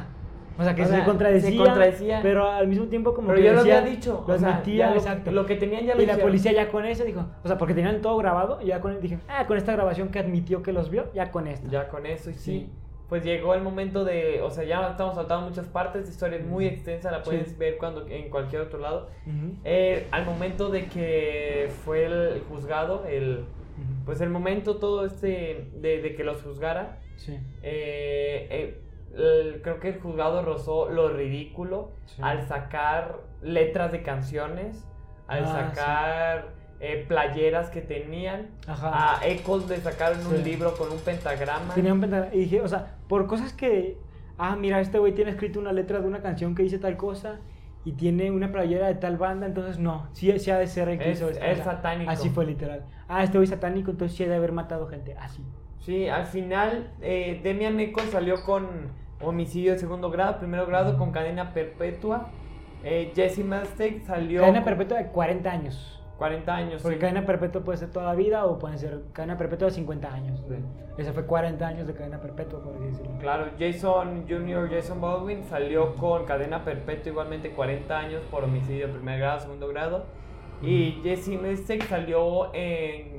O sea, que O se, contradecía, se contradecía. pero al mismo tiempo como Pero que ya lo había dicho. lo admitía, exacto. lo que tenían ya lo y la policía ya con eso dijo, o sea, porque tenían todo grabado, y ya con dije, ah, con esta grabación que admitió que los vio, ya con esto. Ya con eso, y sí. Sí. Pues llegó el momento de. O sea, ya estamos saltando muchas partes. La historia es muy extensa, la puedes Sí. ver cuando en cualquier otro lado. Eh, al momento de que fue el juzgado, el, pues el momento todo este de, de que los juzgara, sí. eh, eh, el- creo que el juzgado rozó lo ridículo Sí. al sacar letras de canciones, al Ah, sacar eh, playeras que tenían. Ajá. A Eccles le sacaron un Sí. libro con un pentagrama. Tenía un pentagrama, y dije, o sea, por cosas que, ah, mira, este güey tiene escrito una letra de una canción que dice tal cosa, y tiene una playera de tal banda, entonces no, sí, sí ha de ser el que Es- hizo esto. es satánico. Así fue literal. Ah, este güey satánico, entonces sí ha de haber matado gente, así. Sí, al final eh, Demian Eccles salió con homicidio de segundo grado, primero grado con cadena perpetua. Eh, Jesse Mastake salió Cadena perpetua de 40 años. 40 años. Porque sí. cadena perpetua puede ser toda la vida o puede ser cadena perpetua de 50 años. Sí. Ese fue 40 años de cadena perpetua, por así decirlo. Claro, Jason Jr., Jason Baldwin salió con cadena perpetua igualmente 40 años por homicidio de primer grado, segundo grado. Y Jesse Mastake salió en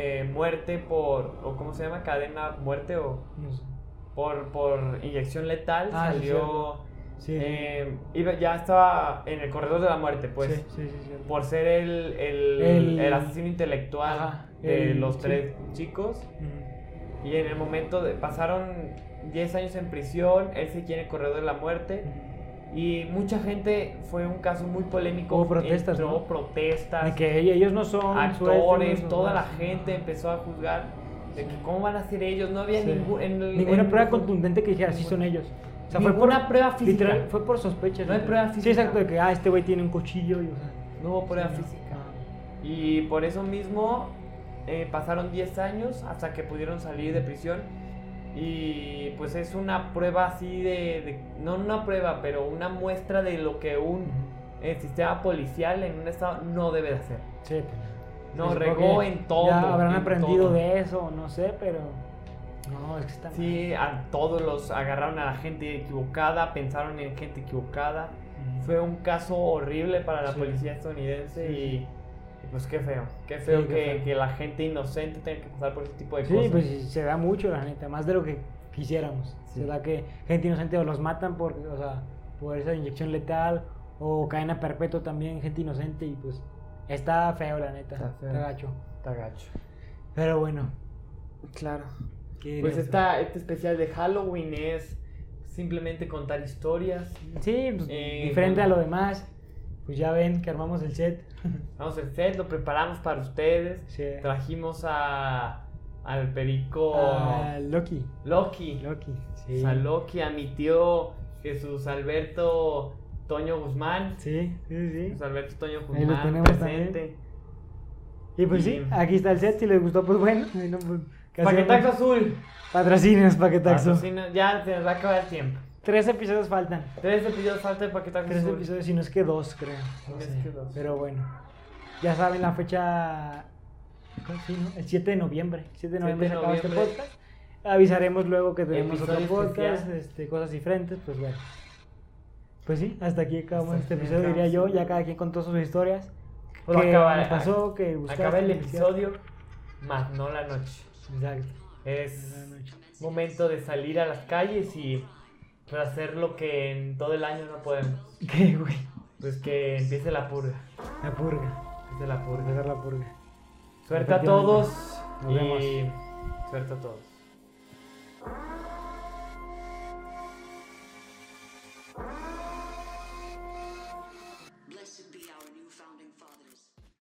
eh, muerte por, o ¿cómo se llama? Cadena muerte o No sé. por, por inyección letal. Ah, salió... Sí. eh, iba- ya estaba en el corredor de la muerte, pues. sí, sí, por ser el, el, El- el asesino intelectual Ajá, de los tres chicos. Y en el momento de. Pasaron 10 años en prisión, él se quiere el corredor de la muerte. Y mucha gente, fue un caso muy polémico. Hubo protestas, entró ¿no? protestas, De que ellos no son actores, sueltos, toda no- la gente empezó a juzgar de que cómo van a ser ellos. No había Sí. ningún, en ninguna en- prueba contundente que dijera, sí son ellos. O sea, fue por, Ninguna prueba física. Literal, fue por sospechas. No hay prueba Sí, física. exacto, de que, ah, este güey tiene un cuchillo y, o sea, No hubo prueba sí, física. Ah. Y por eso mismo eh, pasaron 10 años hasta que pudieron salir de prisión. Y pues es una prueba así de, de- no una prueba, pero una muestra de lo que un sistema policial en un estado no debe de hacer. Sí, pues. No, regó en todo. Ya habrán en aprendido todo. de eso, no sé, pero. No, es que está Sí, a todos los agarraron a la gente equivocada, pensaron en gente equivocada. Fue un caso horrible para la Sí. policía estadounidense Sí, y, sí. Y pues qué feo. Qué feo, que, feo. que la gente inocente tenga que pasar por ese tipo de Sí, cosas. pues sí, se da mucho, la neta, más de lo que quisiéramos. Sí. Se da que gente inocente o los matan por, o sea, por esa inyección letal o cadena perpetua también, gente inocente y pues está feo, la neta. Está Está, feo. gacho. Está gacho. Pero bueno, Claro. ¿qué Pues esta, este especial de Halloween es simplemente contar historias. Sí, pues, Eh, diferente a lo demás. Pues ya ven que armamos el set. (laughs) Vamos al set, lo preparamos para ustedes. Sí. Trajimos a, al perico Loki. Loki. Loki. Sí. A Loki, a mi tío Jesús Alberto Toño Guzmán. Sí, sí, sí. Jesús Alberto Toño Ahí lo Guzmán tenemos presente. Y pues sí, aquí está el set. Si les gustó, pues bueno. no, pues, ¿qué Paquetaxo azul. Patrocinios, paquetaxo. Ya se nos va a acabar el tiempo. Tres episodios faltan. Tres episodios falta de Paquetaxo Tres azul. episodios, si no es que dos, creo. No sé. que dos. Pero bueno. Ya saben la fecha. ¿cuál sí, no? El 7 de noviembre. 7 de 7 noviembre de se acaba este podcast. Avisaremos luego que tenemos otro podcast, este, cosas diferentes, pues bueno. Pues sí, hasta aquí acabamos Hasta este episodio, diría yo. Ya cada quien contó sus historias. Pues ¿Qué acaba- nos pasó? ¿Qué gustaste? Acaba el ¿Qué episodio, más no la noche. Exacto. Es momento de salir a las calles y hacer lo que en todo el año no podemos. (laughs) ¿Qué, güey? Pues que empiece la purga. La purga. Empiece la purga. Empezar la purga. Suerte a todos. Nos y vemos. suerte a todos.